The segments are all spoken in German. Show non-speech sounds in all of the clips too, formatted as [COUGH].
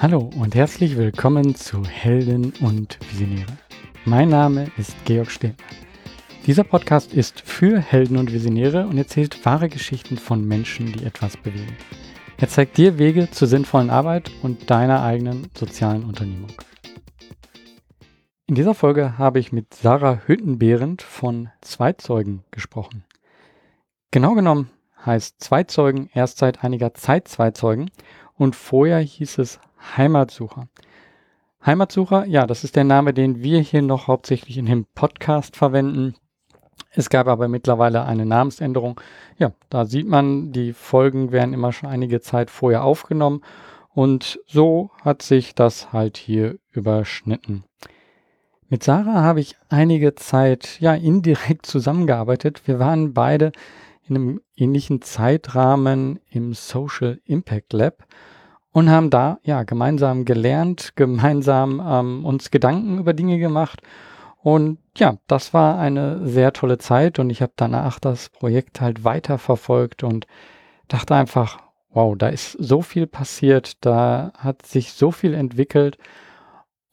Hallo und herzlich willkommen zu Helden und Visionäre. Mein Name ist Georg Stehmann. Dieser Podcast ist für Helden und Visionäre und erzählt wahre Geschichten von Menschen, die etwas bewegen. Er zeigt dir Wege zur sinnvollen Arbeit und deiner eigenen sozialen Unternehmung. In dieser Folge habe ich mit Sarah Hüttenbehrend von Zweitzeugen gesprochen. Genau genommen heißt Zweitzeugen erst seit einiger Zeit Zweizeugen und vorher hieß es Heimatsucher. Heimatsucher, ja, das ist der Name, den wir hier noch hauptsächlich in dem Podcast verwenden. Es gab aber mittlerweile eine Namensänderung. Ja, da sieht man, die Folgen werden immer schon einige Zeit vorher aufgenommen und so hat sich das halt hier überschnitten. Mit Sarah habe ich einige Zeit ja indirekt zusammengearbeitet. Wir waren beide in einem ähnlichen Zeitrahmen im Social Impact Lab und haben da ja gemeinsam gelernt, gemeinsam ähm, uns Gedanken über Dinge gemacht. Und ja, das war eine sehr tolle Zeit und ich habe danach das Projekt halt weiterverfolgt und dachte einfach, wow, da ist so viel passiert, da hat sich so viel entwickelt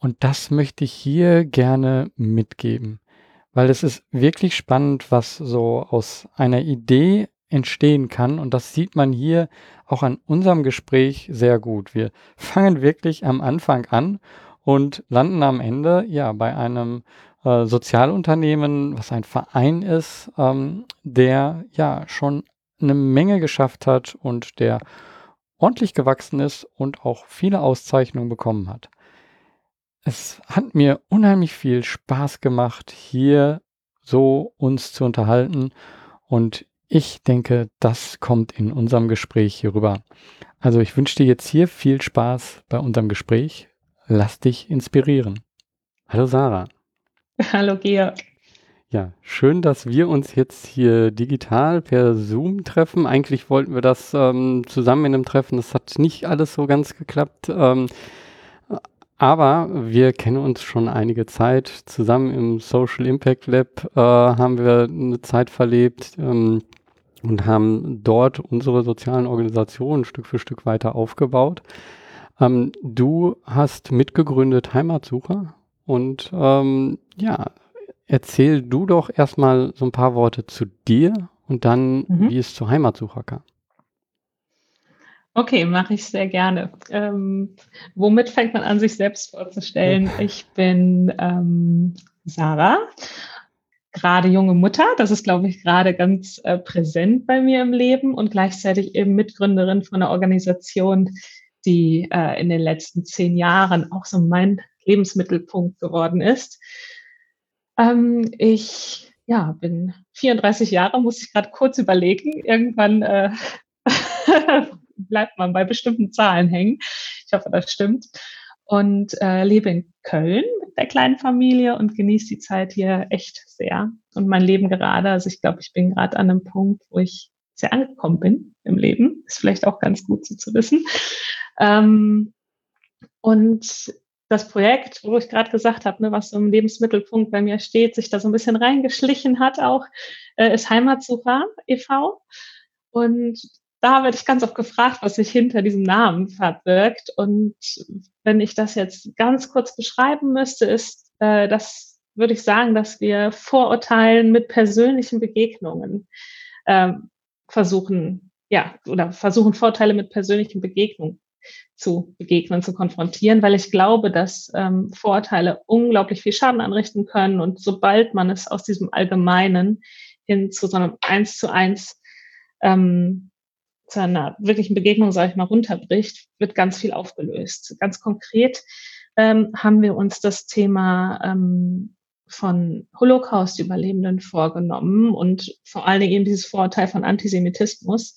und das möchte ich hier gerne mitgeben, weil es ist wirklich spannend, was so aus einer Idee entstehen kann. Und das sieht man hier auch an unserem Gespräch sehr gut. Wir fangen wirklich am Anfang an und landen am Ende ja bei einem äh, Sozialunternehmen, was ein Verein ist, ähm, der ja schon eine Menge geschafft hat und der ordentlich gewachsen ist und auch viele Auszeichnungen bekommen hat. Es hat mir unheimlich viel Spaß gemacht, hier so uns zu unterhalten und ich denke, das kommt in unserem Gespräch hier rüber. Also ich wünsche dir jetzt hier viel Spaß bei unserem Gespräch. Lass dich inspirieren. Hallo Sarah. [LAUGHS] Hallo Georg. Ja, schön, dass wir uns jetzt hier digital per Zoom treffen. Eigentlich wollten wir das ähm, zusammen in einem Treffen. Das hat nicht alles so ganz geklappt. Ähm, aber wir kennen uns schon einige Zeit. Zusammen im Social Impact Lab äh, haben wir eine Zeit verlebt. Ähm, und haben dort unsere sozialen Organisationen Stück für Stück weiter aufgebaut. Ähm, du hast mitgegründet Heimatsucher und ähm, ja, erzähl du doch erstmal so ein paar Worte zu dir und dann, mhm. wie es zu Heimatsucher kam. Okay, mache ich sehr gerne. Ähm, womit fängt man an, sich selbst vorzustellen? Ich bin ähm, Sarah gerade junge Mutter. Das ist, glaube ich, gerade ganz äh, präsent bei mir im Leben und gleichzeitig eben Mitgründerin von einer Organisation, die äh, in den letzten zehn Jahren auch so mein Lebensmittelpunkt geworden ist. Ähm, ich ja, bin 34 Jahre, muss ich gerade kurz überlegen. Irgendwann äh, [LAUGHS] bleibt man bei bestimmten Zahlen hängen. Ich hoffe, das stimmt. Und äh, lebe in Köln der kleinen Familie und genieße die Zeit hier echt sehr. Und mein Leben gerade, also ich glaube, ich bin gerade an einem Punkt, wo ich sehr angekommen bin im Leben. Ist vielleicht auch ganz gut so zu wissen. Ähm, und das Projekt, wo ich gerade gesagt habe, ne, was so im Lebensmittelpunkt bei mir steht, sich da so ein bisschen reingeschlichen hat auch, äh, ist Heimatsucher e.V. Und da werde ich ganz oft gefragt, was sich hinter diesem Namen verbirgt. Und wenn ich das jetzt ganz kurz beschreiben müsste, ist äh, das, würde ich sagen, dass wir Vorurteilen mit persönlichen Begegnungen ähm, versuchen, ja, oder versuchen Vorteile mit persönlichen Begegnungen zu begegnen, zu konfrontieren, weil ich glaube, dass ähm, Vorurteile unglaublich viel Schaden anrichten können und sobald man es aus diesem Allgemeinen hin zu so einem Eins zu eins ähm, zu einer wirklichen Begegnung, sage ich mal, runterbricht, wird ganz viel aufgelöst. Ganz konkret ähm, haben wir uns das Thema ähm, von Holocaust-Überlebenden vorgenommen und vor allen Dingen eben dieses Vorurteil von Antisemitismus.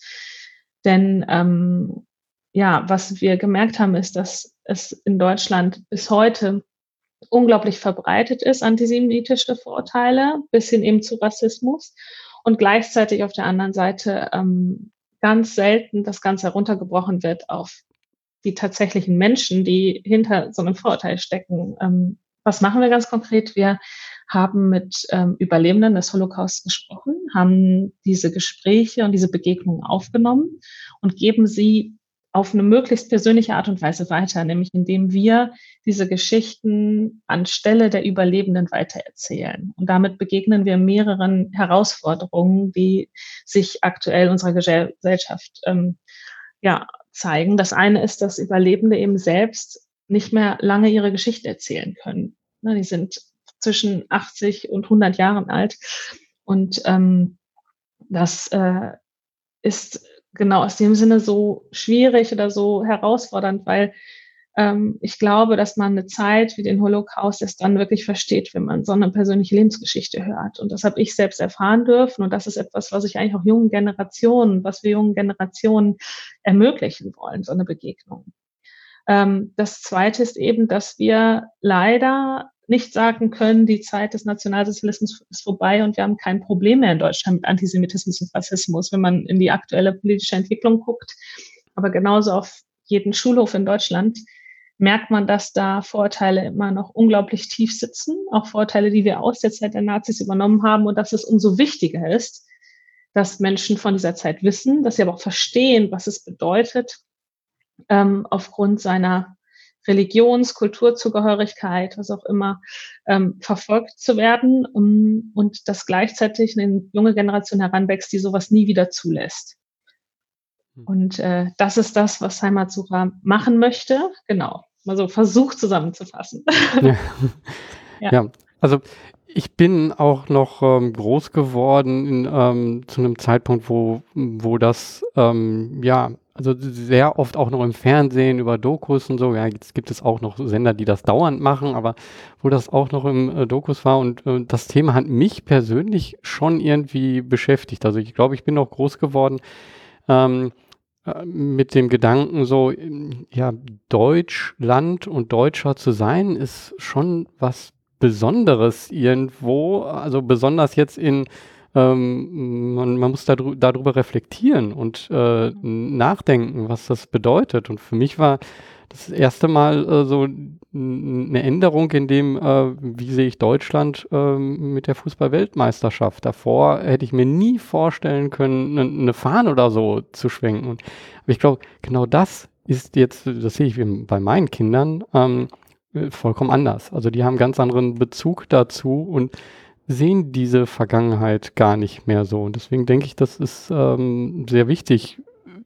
Denn ähm, ja, was wir gemerkt haben, ist, dass es in Deutschland bis heute unglaublich verbreitet ist, antisemitische Vorurteile, bis hin eben zu Rassismus und gleichzeitig auf der anderen Seite ähm, ganz selten das Ganze heruntergebrochen wird auf die tatsächlichen Menschen, die hinter so einem Vorurteil stecken. Ähm, was machen wir ganz konkret? Wir haben mit ähm, Überlebenden des Holocaust gesprochen, haben diese Gespräche und diese Begegnungen aufgenommen und geben sie auf eine möglichst persönliche Art und Weise weiter, nämlich indem wir diese Geschichten anstelle der Überlebenden weitererzählen. Und damit begegnen wir mehreren Herausforderungen, die sich aktuell unserer Gesellschaft ähm, ja, zeigen. Das eine ist, dass Überlebende eben selbst nicht mehr lange ihre Geschichte erzählen können. Ne, die sind zwischen 80 und 100 Jahren alt. Und ähm, das äh, ist genau aus dem Sinne so schwierig oder so herausfordernd, weil ähm, ich glaube, dass man eine Zeit wie den Holocaust erst dann wirklich versteht, wenn man so eine persönliche Lebensgeschichte hört. Und das habe ich selbst erfahren dürfen. Und das ist etwas, was ich eigentlich auch jungen Generationen, was wir jungen Generationen ermöglichen wollen, so eine Begegnung. Ähm, das Zweite ist eben, dass wir leider nicht sagen können, die Zeit des Nationalsozialismus ist vorbei und wir haben kein Problem mehr in Deutschland mit Antisemitismus und Rassismus, wenn man in die aktuelle politische Entwicklung guckt. Aber genauso auf jeden Schulhof in Deutschland merkt man, dass da Vorteile immer noch unglaublich tief sitzen, auch Vorteile, die wir aus der Zeit der Nazis übernommen haben und dass es umso wichtiger ist, dass Menschen von dieser Zeit wissen, dass sie aber auch verstehen, was es bedeutet, ähm, aufgrund seiner Religions-, Kulturzugehörigkeit, was auch immer, ähm, verfolgt zu werden um, und dass gleichzeitig eine junge Generation heranwächst, die sowas nie wieder zulässt. Hm. Und äh, das ist das, was Heimatsucher machen möchte. Genau, mal so versucht zusammenzufassen. Ja. [LAUGHS] [LAUGHS] ja. ja. also ich bin auch noch ähm, groß geworden in, ähm, zu einem Zeitpunkt, wo, wo das ähm, ja also sehr oft auch noch im Fernsehen über Dokus und so. Ja, jetzt gibt es auch noch Sender, die das dauernd machen, aber wo das auch noch im äh, Dokus war und äh, das Thema hat mich persönlich schon irgendwie beschäftigt. Also ich glaube, ich bin noch groß geworden ähm, äh, mit dem Gedanken so, ja, Deutschland und Deutscher zu sein, ist schon was Besonderes irgendwo. Also besonders jetzt in ähm, man, man, muss darüber, darüber reflektieren und äh, nachdenken, was das bedeutet. Und für mich war das erste Mal äh, so eine Änderung in dem, äh, wie sehe ich Deutschland äh, mit der Fußball-Weltmeisterschaft. Davor hätte ich mir nie vorstellen können, eine, eine Fahne oder so zu schwenken. Und, aber ich glaube, genau das ist jetzt, das sehe ich bei meinen Kindern, ähm, vollkommen anders. Also die haben ganz anderen Bezug dazu und sehen diese Vergangenheit gar nicht mehr so. Und deswegen denke ich, das ist ähm, sehr wichtig,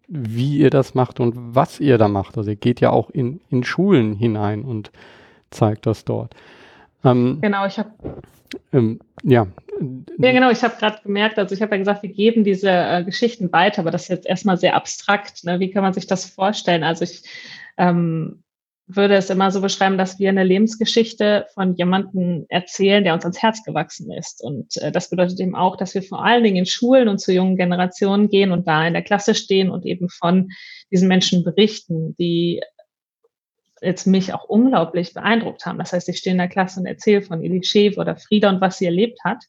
wie ihr das macht und was ihr da macht. Also ihr geht ja auch in, in Schulen hinein und zeigt das dort. Ähm, genau, ich habe ähm, ja. Ja, genau, ich habe gerade gemerkt, also ich habe ja gesagt, wir geben diese äh, Geschichten weiter, aber das ist jetzt erstmal sehr abstrakt. Ne? Wie kann man sich das vorstellen? Also ich ähm, würde es immer so beschreiben, dass wir eine Lebensgeschichte von jemandem erzählen, der uns ans Herz gewachsen ist. Und äh, das bedeutet eben auch, dass wir vor allen Dingen in Schulen und zu jungen Generationen gehen und da in der Klasse stehen und eben von diesen Menschen berichten, die jetzt mich auch unglaublich beeindruckt haben. Das heißt, ich stehe in der Klasse und erzähle von Elie oder Frieda und was sie erlebt hat.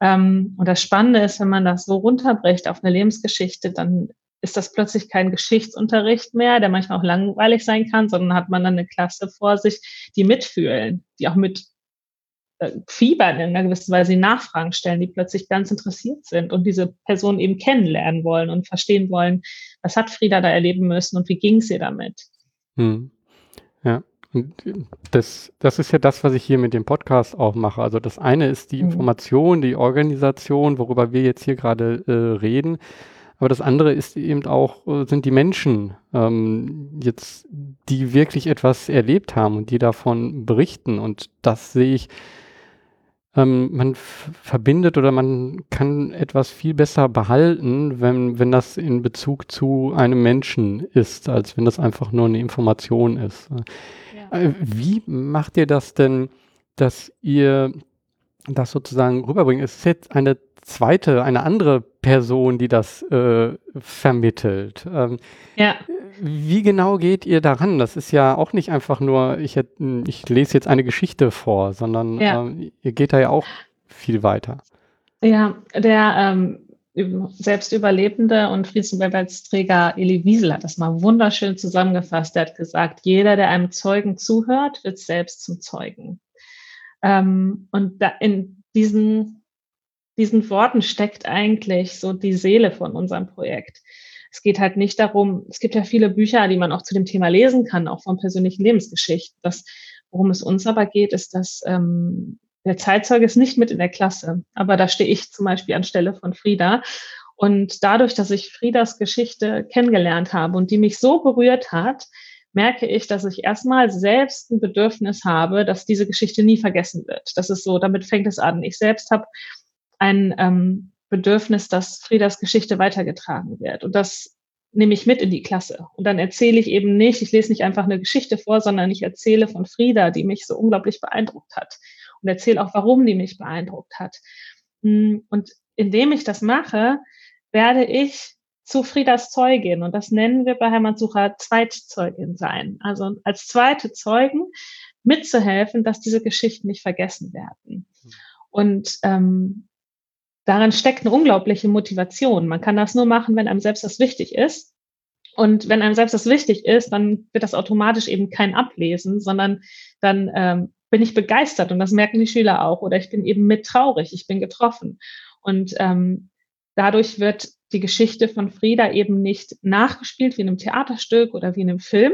Ähm, und das Spannende ist, wenn man das so runterbricht auf eine Lebensgeschichte, dann ist das plötzlich kein Geschichtsunterricht mehr, der manchmal auch langweilig sein kann, sondern hat man dann eine Klasse vor sich, die mitfühlen, die auch mit äh, fiebern in einer gewissen Weise, die Nachfragen stellen, die plötzlich ganz interessiert sind und diese Person eben kennenlernen wollen und verstehen wollen, was hat Frieda da erleben müssen und wie ging es ihr damit. Hm. Ja. Und das, das ist ja das, was ich hier mit dem Podcast auch mache. Also das eine ist die mhm. Information, die Organisation, worüber wir jetzt hier gerade äh, reden. Aber das andere ist eben auch, äh, sind die Menschen ähm, jetzt, die wirklich etwas erlebt haben und die davon berichten. Und das sehe ich, ähm, man verbindet oder man kann etwas viel besser behalten, wenn, wenn das in Bezug zu einem Menschen ist, als wenn das einfach nur eine Information ist. Ja. Äh, wie macht ihr das denn, dass ihr das sozusagen rüberbringt? Es ist jetzt eine zweite, eine andere Person, die das äh, vermittelt. Ähm, ja. Wie genau geht ihr daran? Das ist ja auch nicht einfach nur, ich, ich lese jetzt eine Geschichte vor, sondern ja. ähm, ihr geht da ja auch viel weiter. Ja, der ähm, selbst Überlebende und Friedensnobelpreisträger Elie Wiesel hat das mal wunderschön zusammengefasst. Er hat gesagt, jeder, der einem Zeugen zuhört, wird selbst zum Zeugen. Ähm, und da in diesen diesen Worten steckt eigentlich so die Seele von unserem Projekt. es geht halt nicht darum, es gibt ja viele Bücher, die man auch zu dem Thema lesen kann, auch von persönlichen Lebensgeschichten. Das, worum es uns aber geht, ist, dass ähm, der Zeitzeuge ist nicht mit in der Klasse, aber da stehe ich zum Beispiel anstelle von Frieda. Und dadurch, dass ich Friedas Geschichte kennengelernt habe und die mich so berührt hat, merke ich, dass ich erstmal selbst ein Bedürfnis habe, dass diese Geschichte nie vergessen wird. Das ist so, damit fängt es an. Ich selbst habe ein ähm, Bedürfnis, dass Friedas Geschichte weitergetragen wird. Und das nehme ich mit in die Klasse. Und dann erzähle ich eben nicht, ich lese nicht einfach eine Geschichte vor, sondern ich erzähle von Frieda, die mich so unglaublich beeindruckt hat. Und erzähle auch, warum die mich beeindruckt hat. Hm, und indem ich das mache, werde ich zu Friedas Zeugin. Und das nennen wir bei Heimatsucher Zweitzeugin sein. Also als zweite Zeugen mitzuhelfen, dass diese Geschichten nicht vergessen werden. Und ähm, darin steckt eine unglaubliche Motivation. Man kann das nur machen, wenn einem selbst das wichtig ist. Und wenn einem selbst das wichtig ist, dann wird das automatisch eben kein Ablesen, sondern dann ähm, bin ich begeistert und das merken die Schüler auch. Oder ich bin eben mit traurig, ich bin getroffen. Und ähm, dadurch wird die Geschichte von Frieda eben nicht nachgespielt wie in einem Theaterstück oder wie in einem Film,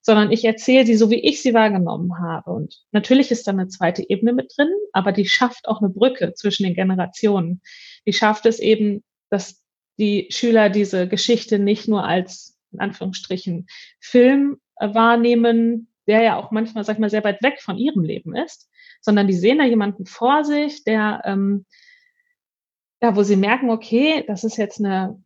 sondern ich erzähle sie so, wie ich sie wahrgenommen habe. Und natürlich ist da eine zweite Ebene mit drin, aber die schafft auch eine Brücke zwischen den Generationen. Die schafft es eben, dass die Schüler diese Geschichte nicht nur als, in Anführungsstrichen, Film wahrnehmen, der ja auch manchmal, sag ich mal, sehr weit weg von ihrem Leben ist, sondern die sehen da jemanden vor sich, der ähm, ja, wo sie merken, okay, das ist jetzt eine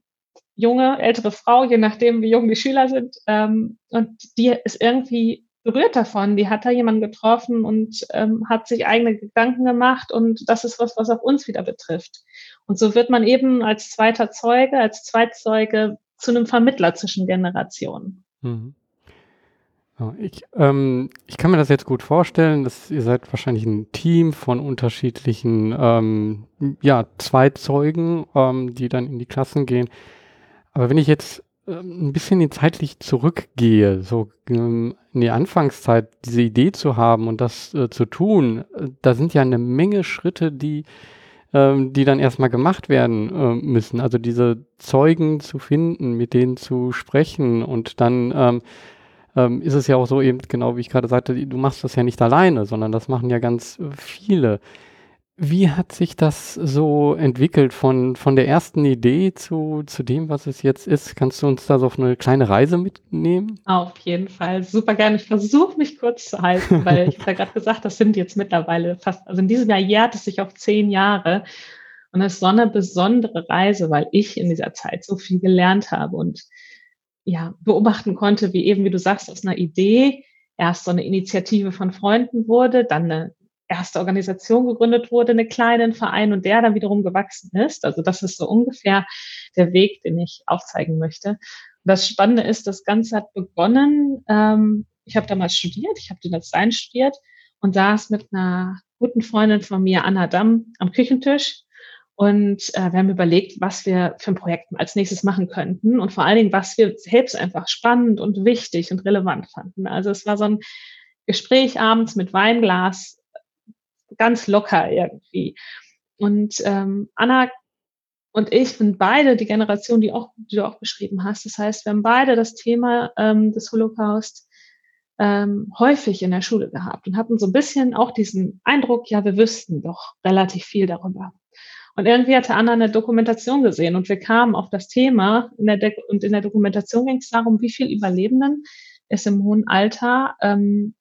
junge, ältere Frau, je nachdem, wie jung die Schüler sind, ähm, und die ist irgendwie berührt davon. Die hat da jemanden getroffen und ähm, hat sich eigene Gedanken gemacht und das ist was, was auch uns wieder betrifft. Und so wird man eben als zweiter Zeuge, als Zweitzeuge zu einem Vermittler zwischen Generationen. Mhm. Ich, ähm, ich kann mir das jetzt gut vorstellen, dass ihr seid wahrscheinlich ein Team von unterschiedlichen ähm, ja, Zweizeugen, ähm, die dann in die Klassen gehen. Aber wenn ich jetzt ähm, ein bisschen zeitlich zurückgehe, so ähm, in die Anfangszeit, diese Idee zu haben und das äh, zu tun, äh, da sind ja eine Menge Schritte, die, ähm, die dann erstmal gemacht werden äh, müssen. Also diese Zeugen zu finden, mit denen zu sprechen und dann ähm, ähm, ist es ja auch so eben, genau wie ich gerade sagte, du machst das ja nicht alleine, sondern das machen ja ganz viele. Wie hat sich das so entwickelt von, von der ersten Idee zu, zu dem, was es jetzt ist? Kannst du uns da so auf eine kleine Reise mitnehmen? Auf jeden Fall, super gerne. Ich versuche mich kurz zu halten, weil ich habe ja gerade gesagt, das sind jetzt mittlerweile fast, also in diesem Jahr jährt es sich auf zehn Jahre. Und das ist so eine besondere Reise, weil ich in dieser Zeit so viel gelernt habe und ja, beobachten konnte, wie eben, wie du sagst, aus einer Idee erst so eine Initiative von Freunden wurde, dann eine erste Organisation gegründet wurde, eine kleinen Verein und der dann wiederum gewachsen ist. Also das ist so ungefähr der Weg, den ich aufzeigen möchte. Und das Spannende ist, das Ganze hat begonnen, ähm, ich habe damals studiert, ich habe den Design studiert und saß mit einer guten Freundin von mir, Anna Damm, am Küchentisch und äh, wir haben überlegt, was wir für ein Projekt als nächstes machen könnten und vor allen Dingen, was wir selbst einfach spannend und wichtig und relevant fanden. Also es war so ein Gespräch abends mit Weinglas, ganz locker irgendwie. Und ähm, Anna und ich sind beide die Generation, die, auch, die du auch beschrieben hast. Das heißt, wir haben beide das Thema ähm, des Holocaust ähm, häufig in der Schule gehabt und hatten so ein bisschen auch diesen Eindruck, ja, wir wüssten doch relativ viel darüber. Und irgendwie hatte Anna eine Dokumentation gesehen und wir kamen auf das Thema in der De und in der Dokumentation ging es darum, wie viel Überlebenden es im hohen Alter ähm,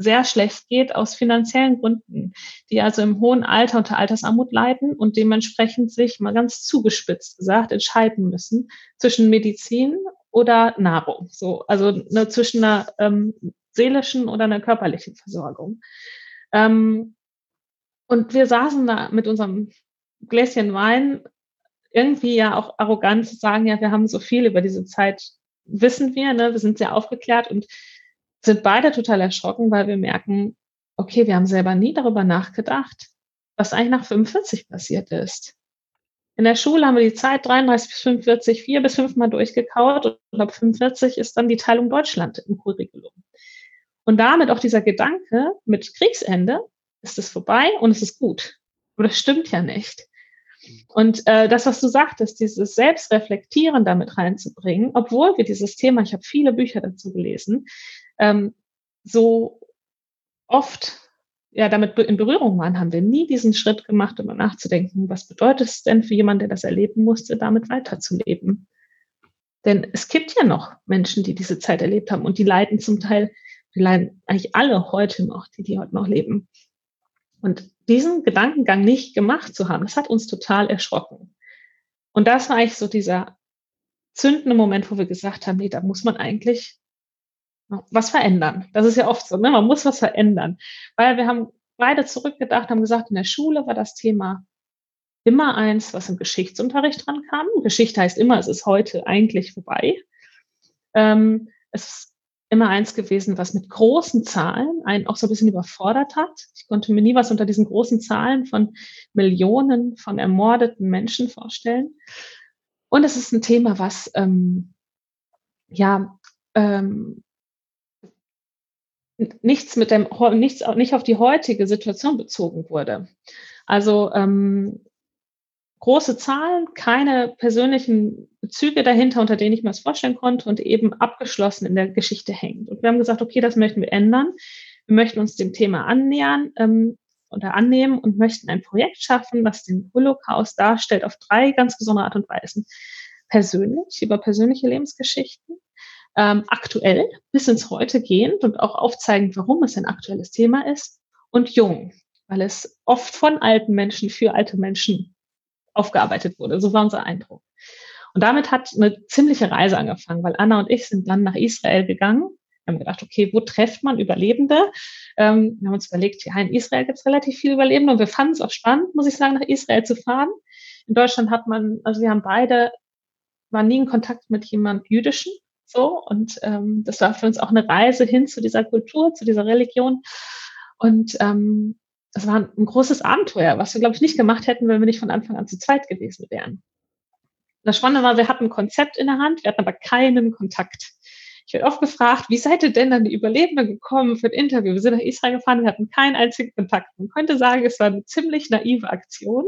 sehr schlecht geht aus finanziellen Gründen, die also im hohen Alter unter Altersarmut leiden und dementsprechend sich mal ganz zugespitzt gesagt entscheiden müssen zwischen Medizin oder Nahrung. So, also ne, zwischen einer ähm, seelischen oder einer körperlichen Versorgung. Ähm, und wir saßen da mit unserem Gläschen Wein, irgendwie ja auch arrogant zu sagen, ja, wir haben so viel über diese Zeit, wissen wir, ne? wir sind sehr aufgeklärt und sind beide total erschrocken, weil wir merken, okay, wir haben selber nie darüber nachgedacht, was eigentlich nach 45 passiert ist. In der Schule haben wir die Zeit 33 bis 45 vier bis fünfmal durchgekaut und ab 45 ist dann die Teilung Deutschland im Curriculum. Und damit auch dieser Gedanke mit Kriegsende, ist es vorbei und es ist gut. Aber das stimmt ja nicht. Und äh, das, was du sagtest, dieses Selbstreflektieren damit reinzubringen, obwohl wir dieses Thema, ich habe viele Bücher dazu gelesen, ähm, so oft ja damit in Berührung waren, haben wir nie diesen Schritt gemacht, um nachzudenken, was bedeutet es denn für jemanden, der das erleben musste, damit weiterzuleben. Denn es gibt ja noch Menschen, die diese Zeit erlebt haben und die leiden zum Teil, die leiden eigentlich alle heute noch, die die heute noch leben. Und diesen Gedankengang nicht gemacht zu haben, das hat uns total erschrocken. Und das war eigentlich so dieser zündende Moment, wo wir gesagt haben, nee, da muss man eigentlich was verändern. Das ist ja oft so, ne? man muss was verändern. Weil wir haben beide zurückgedacht, haben gesagt, in der Schule war das Thema immer eins, was im Geschichtsunterricht dran kam. Geschichte heißt immer, es ist heute eigentlich vorbei. Ähm, es ist immer eins gewesen, was mit großen Zahlen einen auch so ein bisschen überfordert hat. Ich konnte mir nie was unter diesen großen Zahlen von Millionen von ermordeten Menschen vorstellen. Und es ist ein Thema, was ähm, ja ähm, nichts mit dem nichts nicht auf die heutige Situation bezogen wurde. Also ähm, große Zahlen, keine persönlichen Bezüge dahinter, unter denen ich mir das vorstellen konnte und eben abgeschlossen in der Geschichte hängt. Und wir haben gesagt, okay, das möchten wir ändern. Wir möchten uns dem Thema annähern ähm, oder annehmen und möchten ein Projekt schaffen, das den Holocaust darstellt auf drei ganz besondere Art und Weisen. Persönlich, über persönliche Lebensgeschichten, ähm, aktuell bis ins Heute gehend und auch aufzeigen, warum es ein aktuelles Thema ist und jung, weil es oft von alten Menschen für alte Menschen aufgearbeitet wurde. So war unser Eindruck. Und damit hat eine ziemliche Reise angefangen, weil Anna und ich sind dann nach Israel gegangen. Wir haben gedacht, okay, wo trefft man Überlebende? Ähm, wir haben uns überlegt, ja, in Israel gibt es relativ viele Überlebende und wir fanden es auch spannend, muss ich sagen, nach Israel zu fahren. In Deutschland hat man, also wir haben beide, waren nie in Kontakt mit jemand Jüdischen, so und ähm, das war für uns auch eine Reise hin zu dieser Kultur, zu dieser Religion und ähm, das war ein großes Abenteuer, was wir, glaube ich, nicht gemacht hätten, wenn wir nicht von Anfang an zu zweit gewesen wären. Das Spannende war, wir hatten ein Konzept in der Hand, wir hatten aber keinen Kontakt. Ich werde oft gefragt, wie seid ihr denn an die Überlebenden gekommen für ein Interview? Wir sind nach Israel gefahren, wir hatten keinen einzigen Kontakt. Man könnte sagen, es war eine ziemlich naive Aktion.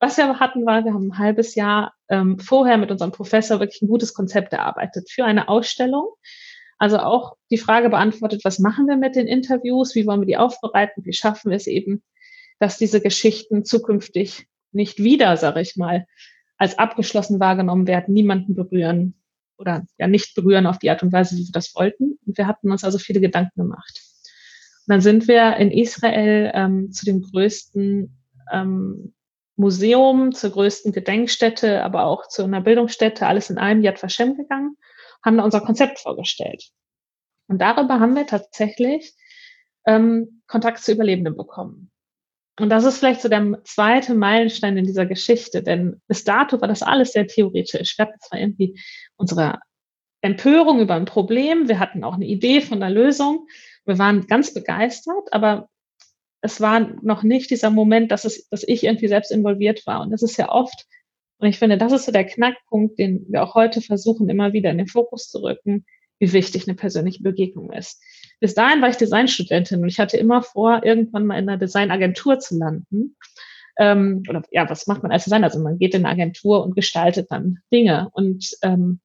Was wir hatten, war, wir haben ein halbes Jahr ähm, vorher mit unserem Professor wirklich ein gutes Konzept erarbeitet für eine Ausstellung, also auch die Frage beantwortet, was machen wir mit den Interviews, wie wollen wir die aufbereiten, wie schaffen wir es eben, dass diese Geschichten zukünftig nicht wieder, sage ich mal, als abgeschlossen wahrgenommen werden, niemanden berühren oder ja nicht berühren auf die Art und Weise, wie wir das wollten. Und wir hatten uns also viele Gedanken gemacht. Und dann sind wir in Israel ähm, zu dem größten ähm, Museum, zur größten Gedenkstätte, aber auch zu einer Bildungsstätte, alles in einem Yad Vashem gegangen haben da unser Konzept vorgestellt. Und darüber haben wir tatsächlich ähm, Kontakt zu Überlebenden bekommen. Und das ist vielleicht so der zweite Meilenstein in dieser Geschichte, denn bis dato war das alles sehr theoretisch. Wir hatten zwar irgendwie unsere Empörung über ein Problem, wir hatten auch eine Idee von einer Lösung, wir waren ganz begeistert, aber es war noch nicht dieser Moment, dass, es, dass ich irgendwie selbst involviert war. Und das ist ja oft und ich finde, das ist so der Knackpunkt, den wir auch heute versuchen, immer wieder in den Fokus zu rücken, wie wichtig eine persönliche Begegnung ist. Bis dahin war ich Designstudentin und ich hatte immer vor, irgendwann mal in einer Designagentur zu landen. Ähm, oder ja, was macht man als Designer? Also man geht in eine Agentur und gestaltet dann Dinge. Und ähm,